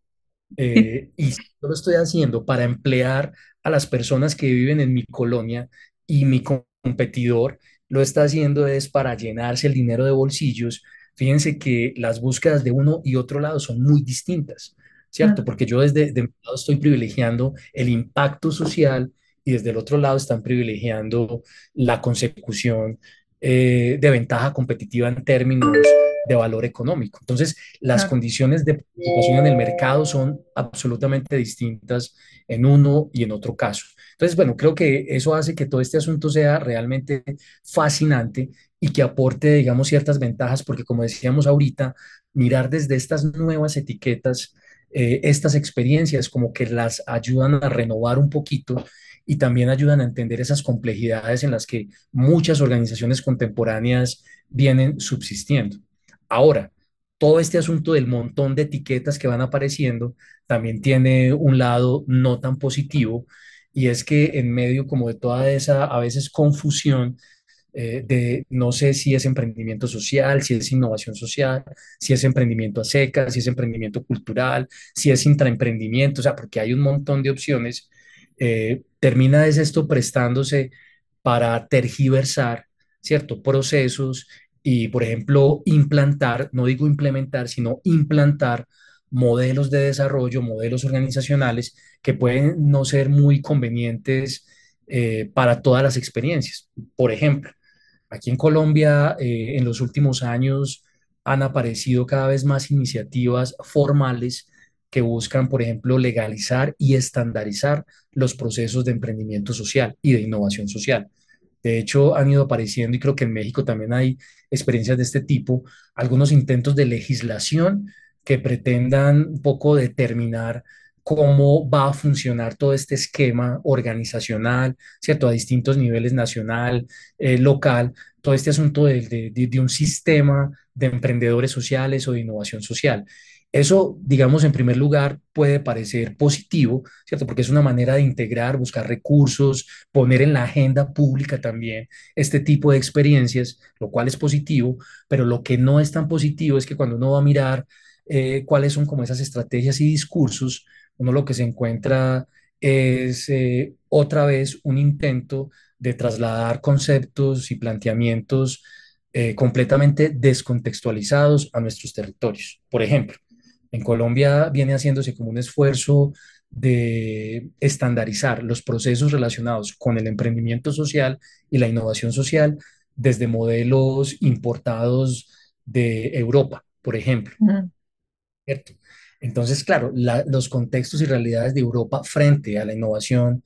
eh, y yo lo estoy haciendo para emplear a las personas que viven en mi colonia y mi com- competidor lo está haciendo es para llenarse el dinero de bolsillos. Fíjense que las búsquedas de uno y otro lado son muy distintas, ¿cierto? Porque yo desde de mi lado estoy privilegiando el impacto social y desde el otro lado están privilegiando la consecución eh, de ventaja competitiva en términos de valor económico. Entonces, las condiciones de participación en el mercado son absolutamente distintas en uno y en otro caso. Entonces, bueno, creo que eso hace que todo este asunto sea realmente fascinante y que aporte, digamos, ciertas ventajas, porque como decíamos ahorita, mirar desde estas nuevas etiquetas, eh, estas experiencias como que las ayudan a renovar un poquito y también ayudan a entender esas complejidades en las que muchas organizaciones contemporáneas vienen subsistiendo. Ahora, todo este asunto del montón de etiquetas que van apareciendo también tiene un lado no tan positivo y es que en medio como de toda esa a veces confusión eh, de no sé si es emprendimiento social, si es innovación social, si es emprendimiento a secas, si es emprendimiento cultural, si es intraemprendimiento, o sea, porque hay un montón de opciones. eh, termina es esto prestándose para tergiversar, ¿cierto? Procesos y, por ejemplo, implantar, no digo implementar, sino implantar modelos de desarrollo, modelos organizacionales que pueden no ser muy convenientes eh, para todas las experiencias. Por ejemplo, aquí en Colombia, eh, en los últimos años han aparecido cada vez más iniciativas formales que buscan, por ejemplo, legalizar y estandarizar los procesos de emprendimiento social y de innovación social. De hecho, han ido apareciendo, y creo que en México también hay experiencias de este tipo, algunos intentos de legislación que pretendan un poco determinar cómo va a funcionar todo este esquema organizacional, ¿cierto? A distintos niveles nacional, eh, local, todo este asunto de, de, de un sistema de emprendedores sociales o de innovación social. Eso, digamos, en primer lugar, puede parecer positivo, ¿cierto? Porque es una manera de integrar, buscar recursos, poner en la agenda pública también este tipo de experiencias, lo cual es positivo, pero lo que no es tan positivo es que cuando uno va a mirar eh, cuáles son como esas estrategias y discursos, uno lo que se encuentra es eh, otra vez un intento de trasladar conceptos y planteamientos eh, completamente descontextualizados a nuestros territorios. Por ejemplo, en Colombia viene haciéndose como un esfuerzo de estandarizar los procesos relacionados con el emprendimiento social y la innovación social desde modelos importados de Europa, por ejemplo. ¿Cierto? Entonces, claro, la- los contextos y realidades de Europa frente a la innovación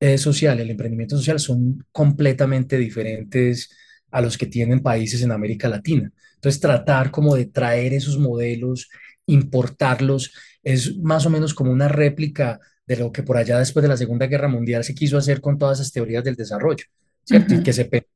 eh, social, el emprendimiento social son completamente diferentes a los que tienen países en América Latina. Entonces, tratar como de traer esos modelos, importarlos, es más o menos como una réplica de lo que por allá después de la Segunda Guerra Mundial se quiso hacer con todas esas teorías del desarrollo, ¿cierto? Y que se pensó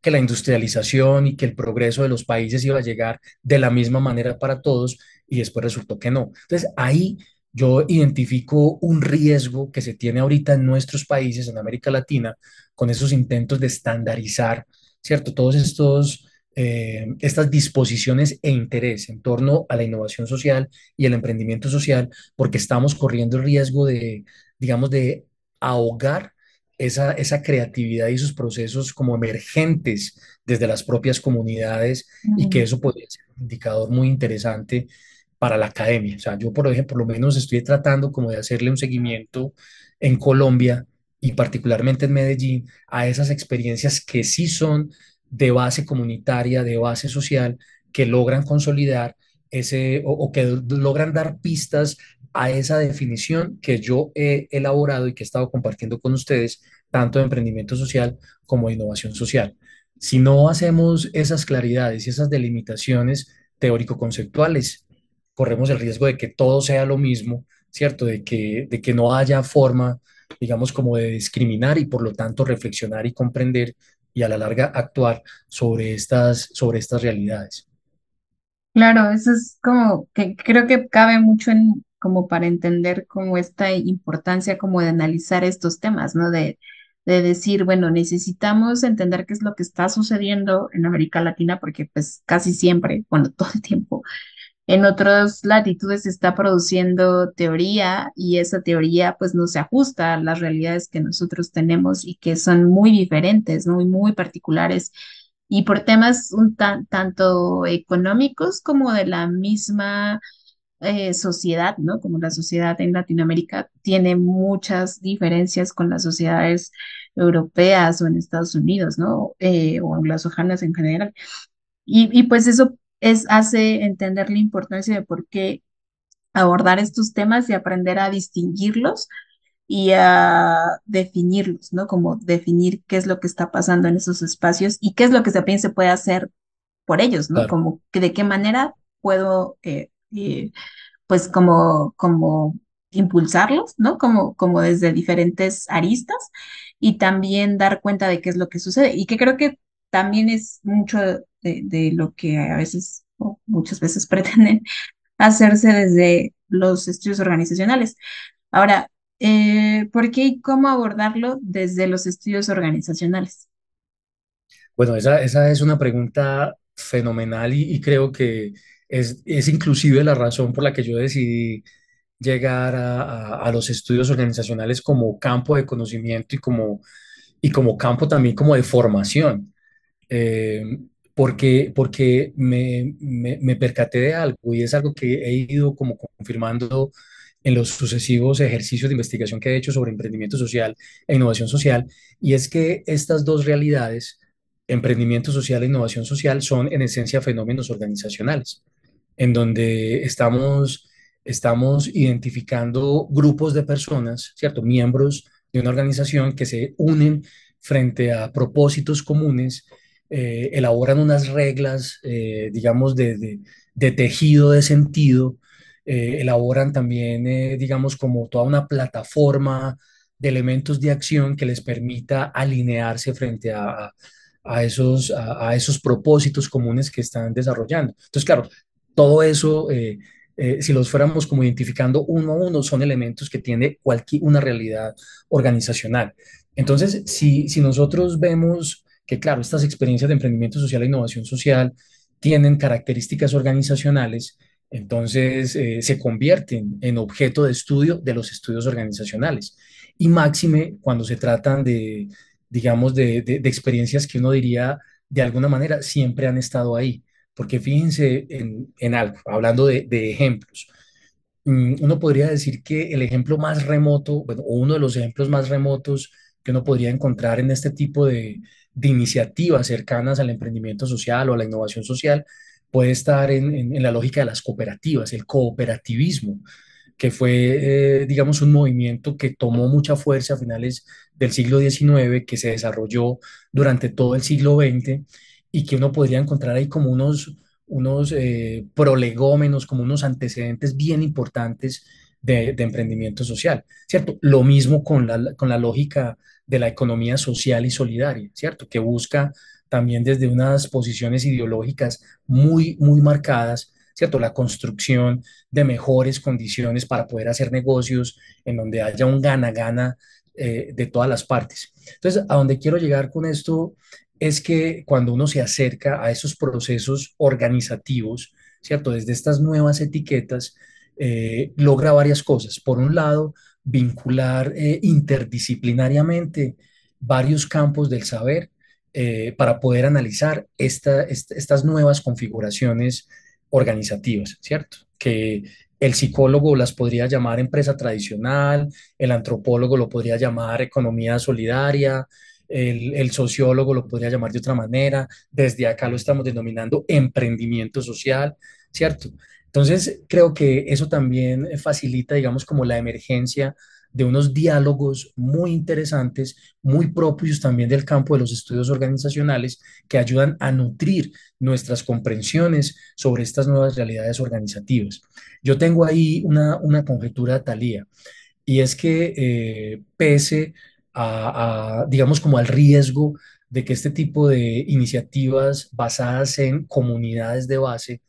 que la industrialización y que el progreso de los países iba a llegar de la misma manera para todos y después resultó que no. Entonces, ahí yo identifico un riesgo que se tiene ahorita en nuestros países, en América Latina, con esos intentos de estandarizar, ¿cierto? Todos estos, eh, estas disposiciones e interés en torno a la innovación social y el emprendimiento social, porque estamos corriendo el riesgo de, digamos, de ahogar esa, esa creatividad y esos procesos como emergentes desde las propias comunidades y que eso podría ser un indicador muy interesante para la academia. O sea, yo por ejemplo, por lo menos estoy tratando como de hacerle un seguimiento en Colombia y particularmente en Medellín a esas experiencias que sí son de base comunitaria, de base social, que logran consolidar ese o, o que logran dar pistas a esa definición que yo he elaborado y que he estado compartiendo con ustedes, tanto de emprendimiento social como de innovación social. Si no hacemos esas claridades y esas delimitaciones teórico-conceptuales, corremos el riesgo de que todo sea lo mismo, ¿cierto? De que, de que no haya forma, digamos, como de discriminar y por lo tanto reflexionar y comprender y a la larga actuar sobre estas, sobre estas realidades. Claro, eso es como que creo que cabe mucho en como para entender como esta importancia como de analizar estos temas, ¿no? De, de decir, bueno, necesitamos entender qué es lo que está sucediendo en América Latina porque pues casi siempre, bueno, (laughs) todo el tiempo En otras latitudes se está produciendo teoría y esa teoría pues no se ajusta a las realidades que nosotros tenemos y que son muy diferentes, ¿no? Y muy particulares. Y por temas un tan, tanto económicos como de la misma eh, sociedad, ¿no? Como la sociedad en Latinoamérica tiene muchas diferencias con las sociedades europeas o en Estados Unidos, ¿no? Eh, o anglosajonas en general. Y, y pues eso es, hace entender la importancia de por qué abordar estos temas y aprender a distinguirlos y a definirlos, ¿no? Como definir qué es lo que está pasando en esos espacios y qué es lo que también se puede hacer por ellos, ¿no? Claro. Como que de qué manera puedo, eh, eh, pues como, como impulsarlos, ¿no? Como, como desde diferentes aristas y también dar cuenta de qué es lo que sucede y que creo que también es mucho de, lo que a veces o muchas veces (laughs) pretenden hacerse desde los estudios organizacionales. Ahora, eh, ¿por qué y cómo abordarlo desde los estudios organizacionales? Bueno, esa, esa es una pregunta fenomenal y, creo que es, es inclusive la razón por la que yo decidí llegar a, a- a los estudios organizacionales como campo de conocimiento y como, y como campo también como de formación eh, porque, porque me, me, me percaté de algo y es algo que he ido como confirmando en los sucesivos ejercicios de investigación que he hecho sobre emprendimiento social e innovación social, y es que estas dos realidades, emprendimiento social e innovación social, son en esencia fenómenos organizacionales, en donde estamos, estamos identificando grupos de personas, ¿cierto? Miembros de una organización que se unen frente a propósitos comunes eh, elaboran unas reglas, eh, digamos, de, de- tejido de sentido, eh, elaboran también, digamos, como toda una plataforma de elementos de acción que les permita alinearse frente a, a- esos, a, esos propósitos comunes que están desarrollando. Entonces, claro, todo eso, si los fuéramos como identificando uno a uno, son elementos que tiene cualquier una realidad organizacional. Entonces, si, si nosotros vemos que claro, estas experiencias de emprendimiento social e innovación social tienen características organizacionales, entonces eh, se convierten en objeto de estudio de los estudios organizacionales. Y máxime cuando se tratan de, digamos, de, experiencias que uno diría, de alguna manera, siempre han estado ahí. Porque fíjense en, algo, hablando de, de ejemplos. Mm, Uno podría decir que el ejemplo más remoto, bueno, uno de los ejemplos más remotos que uno podría encontrar en este tipo de, de iniciativas cercanas al emprendimiento social o a la innovación social puede estar en, en- la lógica de las cooperativas, el cooperativismo, que fue, eh, digamos, un movimiento que tomó mucha fuerza a finales del siglo XIX, que se desarrolló durante todo el siglo XX y que uno podría encontrar ahí como unos unos eh, prolegómenos, como unos antecedentes bien importantes de, emprendimiento social, ¿cierto? Lo mismo con la, con la lógica de la economía social y solidaria, ¿cierto? Que busca también desde unas posiciones ideológicas muy, muy marcadas, ¿cierto? La construcción de mejores condiciones para poder hacer negocios en donde haya un gana-gana eh, de todas las partes. Entonces, a donde quiero llegar con esto es que cuando uno se acerca a esos procesos organizativos, ¿cierto? Desde estas nuevas etiquetas, eh, logra varias cosas. Por un lado, vincular eh, interdisciplinariamente varios campos del saber eh, para poder analizar esta, est- estas nuevas configuraciones organizativas, ¿cierto? Que el psicólogo las podría llamar empresa tradicional, el antropólogo lo podría llamar economía solidaria, el sociólogo lo podría llamar de otra manera, desde acá lo estamos denominando emprendimiento social, ¿cierto? Entonces, creo que eso también facilita, digamos, como la emergencia de unos diálogos muy interesantes, muy propios también del campo de los estudios organizacionales, que ayudan a nutrir nuestras comprensiones sobre estas nuevas realidades organizativas. Yo tengo ahí una, una conjetura talía, y es que eh, pese a, a, digamos, como al riesgo de que este tipo de iniciativas basadas en comunidades de base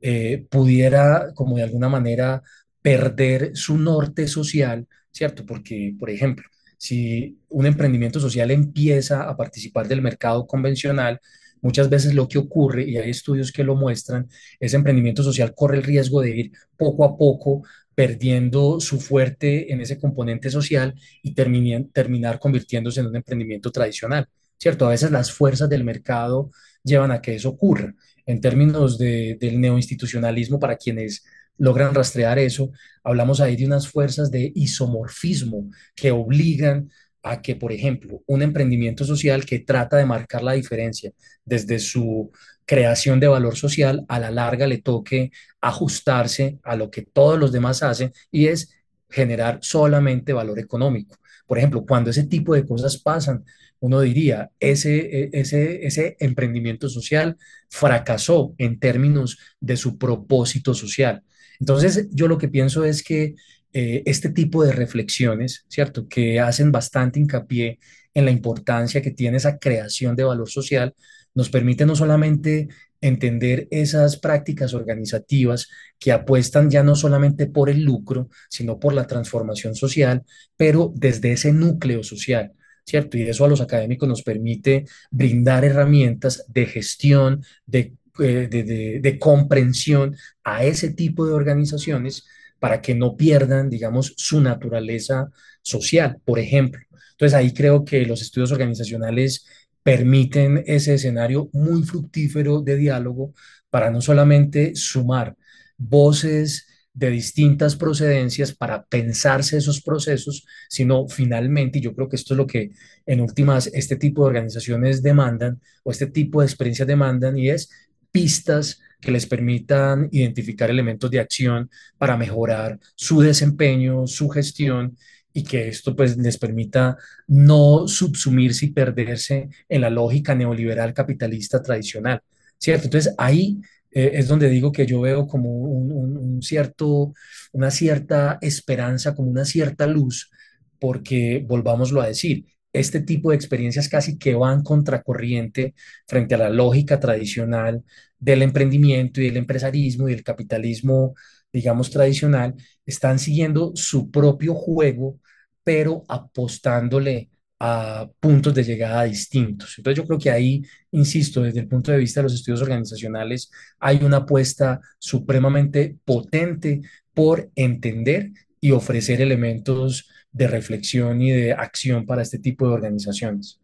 eh, pudiera, como de alguna manera, perder su norte social, ¿cierto? Porque, por ejemplo, si un emprendimiento social empieza a participar del mercado convencional, muchas veces lo que ocurre, y hay estudios que lo muestran, ese emprendimiento social corre el riesgo de ir poco a poco perdiendo su fuerte en ese componente social y termine- terminar convirtiéndose en un emprendimiento tradicional, ¿cierto? A veces las fuerzas del mercado llevan a que eso ocurra en términos de, del neoinstitucionalismo, para quienes logran rastrear eso, hablamos ahí de unas fuerzas de isomorfismo que obligan a que, por ejemplo, un emprendimiento social que trata de marcar la diferencia desde su creación de valor social, a la larga le toque ajustarse a lo que todos los demás hacen y es generar solamente valor económico. Por ejemplo, cuando ese tipo de cosas pasan, uno diría, ese, e, ese, ese emprendimiento social fracasó en términos de su propósito social. Entonces, yo lo que pienso es que eh, este tipo de reflexiones, ¿cierto? Que hacen bastante hincapié en la importancia que tiene esa creación de valor social, nos permite no solamente entender esas prácticas organizativas que apuestan ya no solamente por el lucro, sino por la transformación social, pero desde ese núcleo social. ¿Cierto? Y eso a los académicos nos permite brindar herramientas de gestión, de, eh, de, de, de comprensión a ese tipo de organizaciones para que no pierdan, digamos, su naturaleza social, por ejemplo. Entonces ahí creo que los estudios organizacionales permiten ese escenario muy fructífero de diálogo para no solamente sumar voces de distintas procedencias para pensarse esos procesos, sino finalmente, y yo creo que esto es lo que en últimas este tipo de organizaciones demandan o este tipo de experiencias demandan y es pistas que les permitan identificar elementos de acción para mejorar su desempeño, su gestión y que esto pues les permita no subsumirse y perderse en la lógica neoliberal capitalista tradicional, ¿cierto? Entonces ahí eh, es donde digo que yo veo como un, cierto, una cierta esperanza, como una cierta luz, porque volvámoslo a decir, este tipo de experiencias casi que van contracorriente frente a la lógica tradicional del emprendimiento y del empresarismo y del capitalismo, digamos, tradicional, están siguiendo su propio juego, pero apostándole a puntos de llegada distintos. Entonces yo creo que ahí, insisto, desde el punto de vista de los estudios organizacionales, hay una apuesta supremamente potente por entender y ofrecer elementos de reflexión y de acción para este tipo de organizaciones.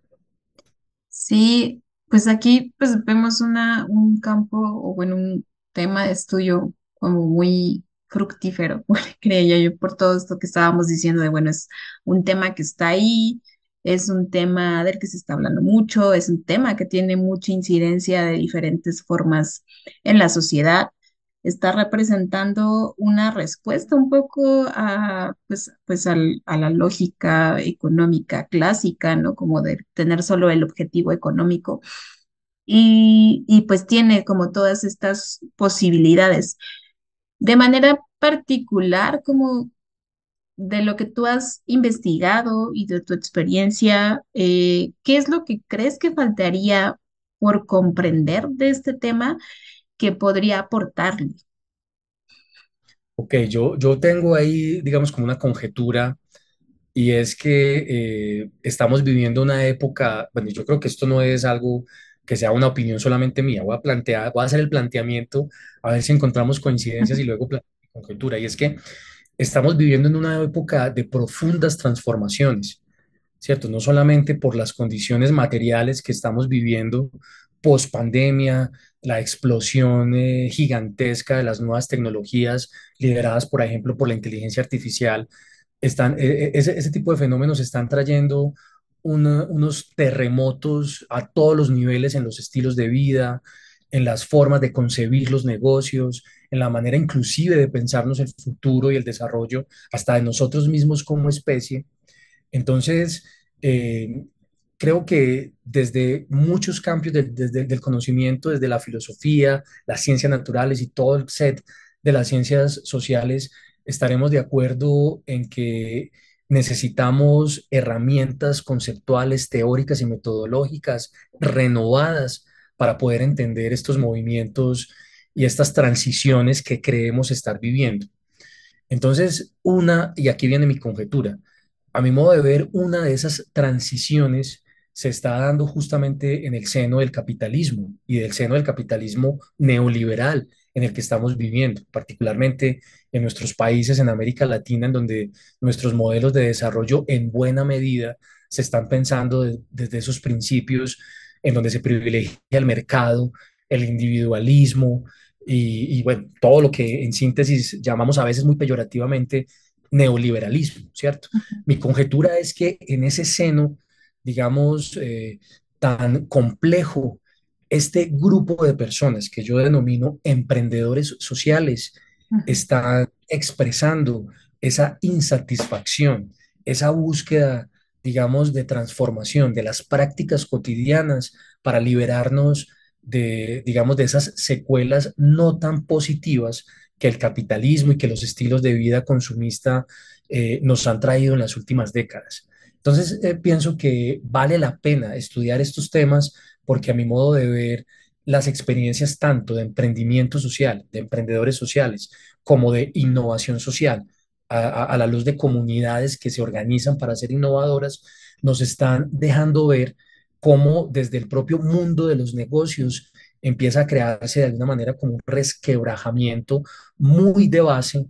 Sí, pues aquí pues vemos una, un campo o bueno, un tema de estudio como muy fructífero, (laughs) creía yo, por todo esto que estábamos diciendo de, bueno, es un tema que está ahí, es un tema del que se está hablando mucho, es un tema que tiene mucha incidencia de diferentes formas en la sociedad está representando una respuesta un poco a, pues, pues al- a la lógica económica clásica, ¿no? Como de tener solo el objetivo económico. Y, y pues tiene como todas estas posibilidades. De manera particular, como de lo que tú has investigado y de tu experiencia, eh, ¿qué es lo que crees que faltaría por comprender de este tema que podría aportarle? Ok, yo, yo tengo ahí, digamos, como una conjetura y es que eh, estamos viviendo una época, bueno, yo creo que esto no es algo que sea una opinión solamente mía, voy a plantear, voy a hacer el planteamiento, a ver si encontramos coincidencias y luego conjetura, y es que estamos viviendo en una época de profundas transformaciones. ¿cierto? No solamente por las condiciones materiales que estamos viviendo post pandemia, la explosión eh, gigantesca de las nuevas tecnologías lideradas, por ejemplo, por la inteligencia artificial, están, eh, eh, ese, tipo de fenómenos están trayendo unos terremotos a todos los niveles en los estilos de vida, en las formas de concebir los negocios, en la manera inclusive de pensarnos el futuro y el desarrollo hasta de nosotros mismos como especie. Entonces, eh, creo que desde muchos campos del, desde el conocimiento, desde la filosofía, las ciencias naturales y todo el set de las ciencias sociales, estaremos de acuerdo en que necesitamos herramientas conceptuales, teóricas y metodológicas renovadas para poder entender estos movimientos y estas transiciones que creemos estar viviendo. Entonces, una, y aquí viene mi conjetura, a mi modo de ver, una de esas transiciones se está dando justamente en el seno del capitalismo y del seno del capitalismo neoliberal en el que estamos viviendo, particularmente en nuestros países en América Latina, en donde nuestros modelos de desarrollo en buena medida se están pensando de- desde esos principios en donde se privilegia el mercado, el individualismo y, y, bueno, todo lo que en síntesis llamamos a veces muy peyorativamente neoliberalismo, ¿cierto? Mi conjetura es que en ese seno, digamos, eh, tan complejo, este grupo de personas que yo denomino emprendedores sociales Ujú. están expresando esa insatisfacción, esa búsqueda, digamos, de transformación de las prácticas cotidianas para liberarnos de, digamos, de esas secuelas no tan positivas que el capitalismo y que los estilos de vida consumista eh, nos han traído en las últimas décadas. Entonces, eh, pienso que vale la pena estudiar estos temas porque a mi modo de ver, las experiencias tanto de emprendimiento social, de emprendedores sociales, como de innovación social, a, a, la luz de comunidades que se organizan para ser innovadoras, nos están dejando ver cómo desde el propio mundo de los negocios empieza a crearse de alguna manera como un resquebrajamiento muy de base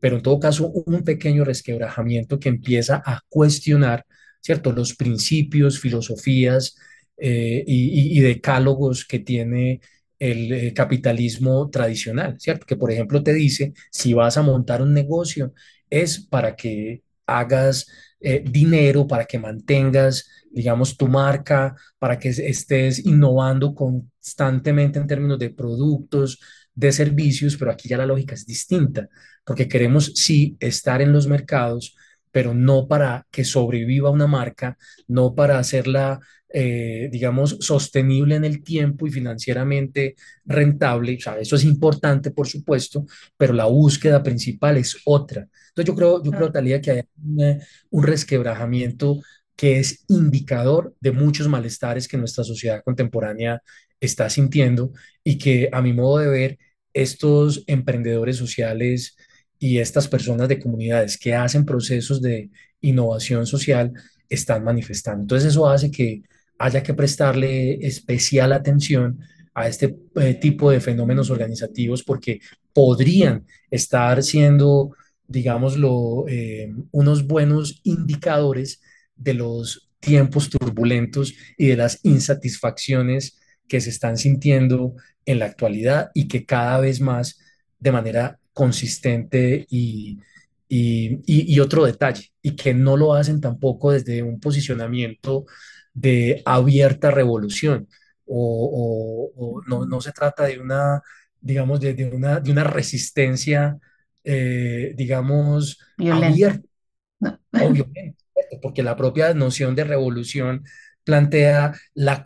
pero en todo caso un pequeño resquebrajamiento que empieza a cuestionar, ¿cierto?, los principios, filosofías eh, y, decálogos que tiene el eh, capitalismo tradicional, ¿cierto? Que por ejemplo te dice, si vas a montar un negocio, es para que hagas eh, dinero, para que mantengas, digamos, tu marca, para que estés innovando constantemente en términos de productos, de servicios, pero aquí ya la lógica es distinta, porque queremos sí estar en los mercados, pero no para que sobreviva una marca, no para hacerla eh, digamos, sostenible en el tiempo y financieramente rentable. O sea, eso es importante, por supuesto, pero la búsqueda principal es otra. Entonces yo creo, yo creo, Talía, que hay un, un resquebrajamiento que es indicador de muchos malestares que nuestra sociedad contemporánea está sintiendo y que a mi modo de ver, estos emprendedores sociales y estas personas de comunidades que hacen procesos de innovación social están manifestando. Entonces eso hace que haya que prestarle especial atención a este eh, tipo de fenómenos organizativos porque podrían estar siendo, digámoslo, eh, unos buenos indicadores de los tiempos turbulentos y de las insatisfacciones que se están sintiendo en la actualidad y que cada vez más de manera consistente y, y, y, otro detalle, y que no lo hacen tampoco desde un posicionamiento de abierta revolución, o, o, no, no, se trata de una, digamos, de, de una, de una resistencia, eh, digamos, abierta, no. obviamente, (laughs) porque la propia noción de revolución plantea la,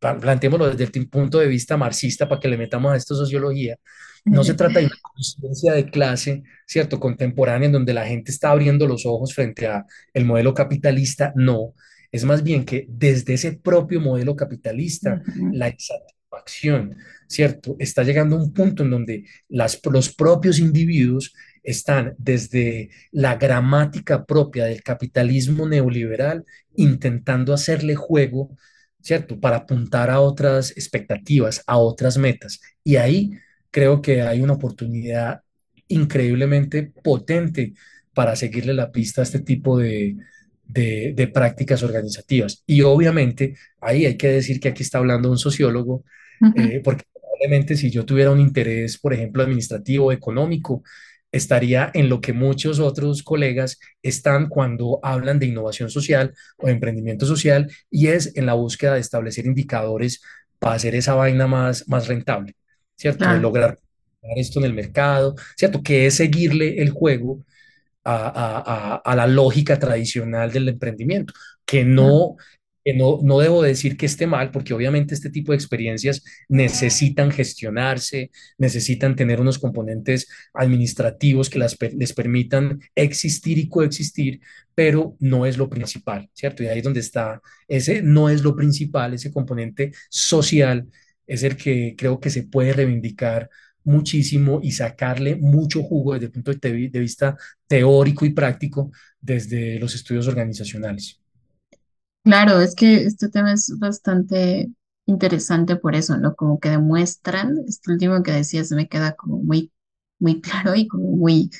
planteémoslo desde el punto de vista marxista para que le metamos a esto sociología, no se trata de una conciencia de clase, ¿cierto?, contemporánea en donde la gente está abriendo los ojos frente a el modelo capitalista, no, es más bien que desde ese propio modelo capitalista, uh -huh. la insatisfacción, ¿cierto? Está llegando a un punto en donde las, los propios individuos están desde la gramática propia del capitalismo neoliberal intentando hacerle juego, ¿cierto? Para apuntar a otras expectativas, a otras metas. Y ahí creo que hay una oportunidad increíblemente potente para seguirle la pista a este tipo de, de, de, prácticas organizativas. Y obviamente ahí hay que decir que aquí está hablando un sociólogo, uh -huh. eh, porque probablemente si yo tuviera un interés, por ejemplo, administrativo o económico, estaría en lo que muchos otros colegas están cuando hablan de innovación social o de emprendimiento social y es en la búsqueda de establecer indicadores para hacer esa vaina más, más rentable, ¿cierto? Claro. De lograr esto en el mercado, ¿cierto? Que es seguirle el juego a, a, a, la lógica tradicional del emprendimiento, que no, no, no debo decir que esté mal, porque obviamente este tipo de experiencias necesitan gestionarse, necesitan tener unos componentes administrativos que las, les permitan existir y coexistir, pero no es lo principal, ¿cierto? Y ahí es donde está, ese no es lo principal, ese componente social es el que creo que se puede reivindicar muchísimo y sacarle mucho jugo desde el punto de vista teórico y práctico desde los estudios organizacionales. Claro, es que este tema es bastante interesante por eso, ¿no? Como que demuestran, este último que decías me queda como muy, muy (laughs) claro y como muy,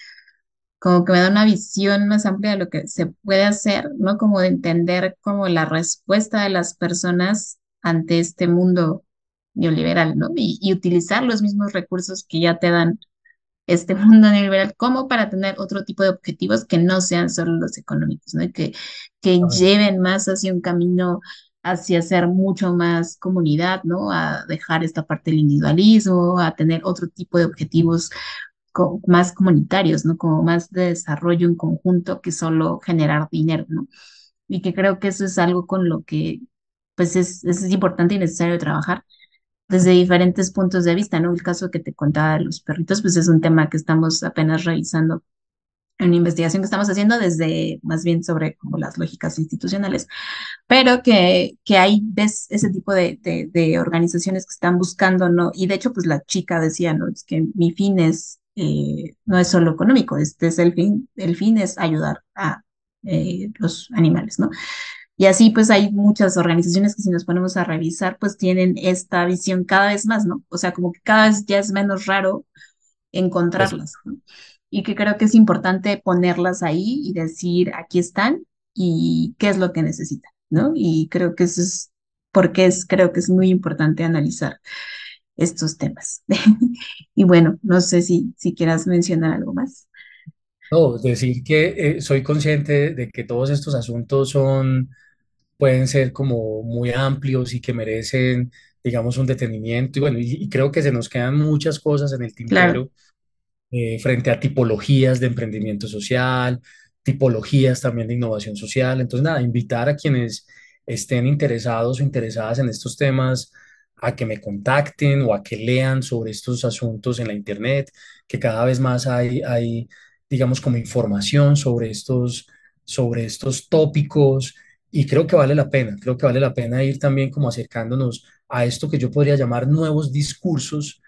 como que me da una visión más amplia de lo que se puede hacer, ¿no? Como de entender como la respuesta de las personas ante este mundo neoliberal, ¿no? Y, y, utilizar los mismos recursos que ya te dan este mundo neoliberal como para tener otro tipo de objetivos que no sean solo los económicos, ¿no? Que, que lleven más hacia un camino hacia ser mucho más comunidad, ¿no? A dejar esta parte del individualismo, a tener otro tipo de objetivos co más comunitarios, ¿no? Como más de desarrollo en conjunto que solo generar dinero, ¿no? Y que creo que eso es algo con lo que, pues, es, es importante y necesario trabajar desde diferentes puntos de vista, ¿no? El caso que te contaba de los perritos, pues es un tema que estamos apenas revisando en una investigación que estamos haciendo desde más bien sobre como las lógicas institucionales, pero que, que hay ves ese tipo de, de, de, organizaciones que están buscando, ¿no? Y de hecho, pues la chica decía, ¿no? Es que mi fin es, eh, no es solo económico, este es el fin, el fin es ayudar a eh, los animales, ¿no? Y así pues hay muchas organizaciones que si nos ponemos a revisar pues tienen esta visión cada vez más, ¿no? O sea, como que cada vez ya es menos raro encontrarlas, ¿no? y que creo que es importante ponerlas ahí y decir, aquí están y qué es lo que necesitan, ¿no? Y creo que eso es porque es, creo que es muy importante analizar estos temas. (laughs) y bueno, no sé si, si quieras mencionar algo más. No, decir que eh, soy consciente de que todos estos asuntos son, pueden ser como muy amplios y que merecen, digamos, un detenimiento. Y bueno, y, y creo que se nos quedan muchas cosas en el Claro, tintero eh, frente a tipologías de emprendimiento social, tipologías también de innovación social. Entonces, nada, invitar a quienes estén interesados o interesadas en estos temas a que me contacten o a que lean sobre estos asuntos en la internet, que cada vez más hay, hay digamos, como información sobre estos, sobre estos tópicos y creo que vale la pena, creo que vale la pena ir también como acercándonos a esto que yo podría llamar nuevos discursos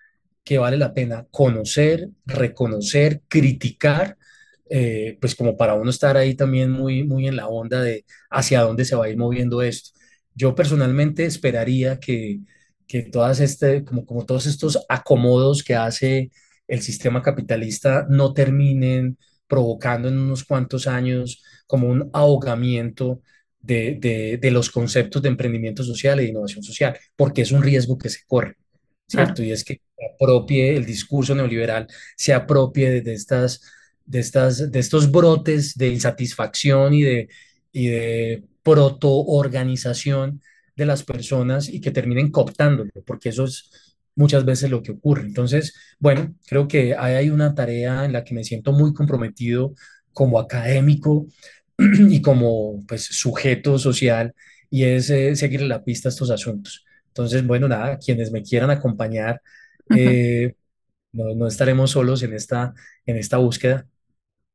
que vale la pena conocer, reconocer, criticar, eh, pues como para uno estar ahí también muy, muy en la onda de hacia dónde se va a ir moviendo esto. Yo personalmente esperaría que, que todas este, como, como todos estos acomodos que hace el sistema capitalista no terminen provocando en unos cuantos años como un ahogamiento de, de, de los conceptos de emprendimiento social e innovación social, porque es un riesgo que se corre. ¿cierto? Y es que se apropie el discurso neoliberal, se apropie de, estas, de estas, de estos brotes de insatisfacción y de, y de protoorganización de las personas y que terminen cooptándolo, porque eso es muchas veces lo que ocurre. Entonces, bueno, creo que ahí hay una tarea en la que me siento muy comprometido como académico (clears throat) y como pues sujeto social y es eh, seguir la pista a estos asuntos. Entonces, bueno, nada, quienes me quieran acompañar, eh, no, no estaremos solos en esta, en esta búsqueda.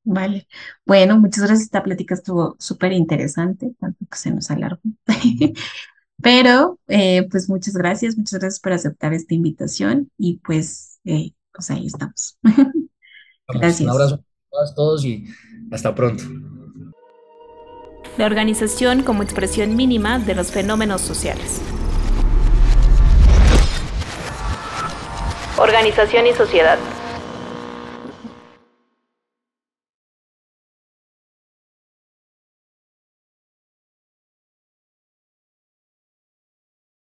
vale. Bueno, muchas gracias. Esta plática estuvo súper interesante, tanto que se nos alargó. (laughs) Pero, eh, pues muchas gracias, muchas gracias por aceptar esta invitación y pues, eh, pues ahí estamos. (laughs) Vamos, un Gracias. abrazo a todos y hasta pronto. La organización como expresión mínima de los fenómenos sociales. Organización y sociedad.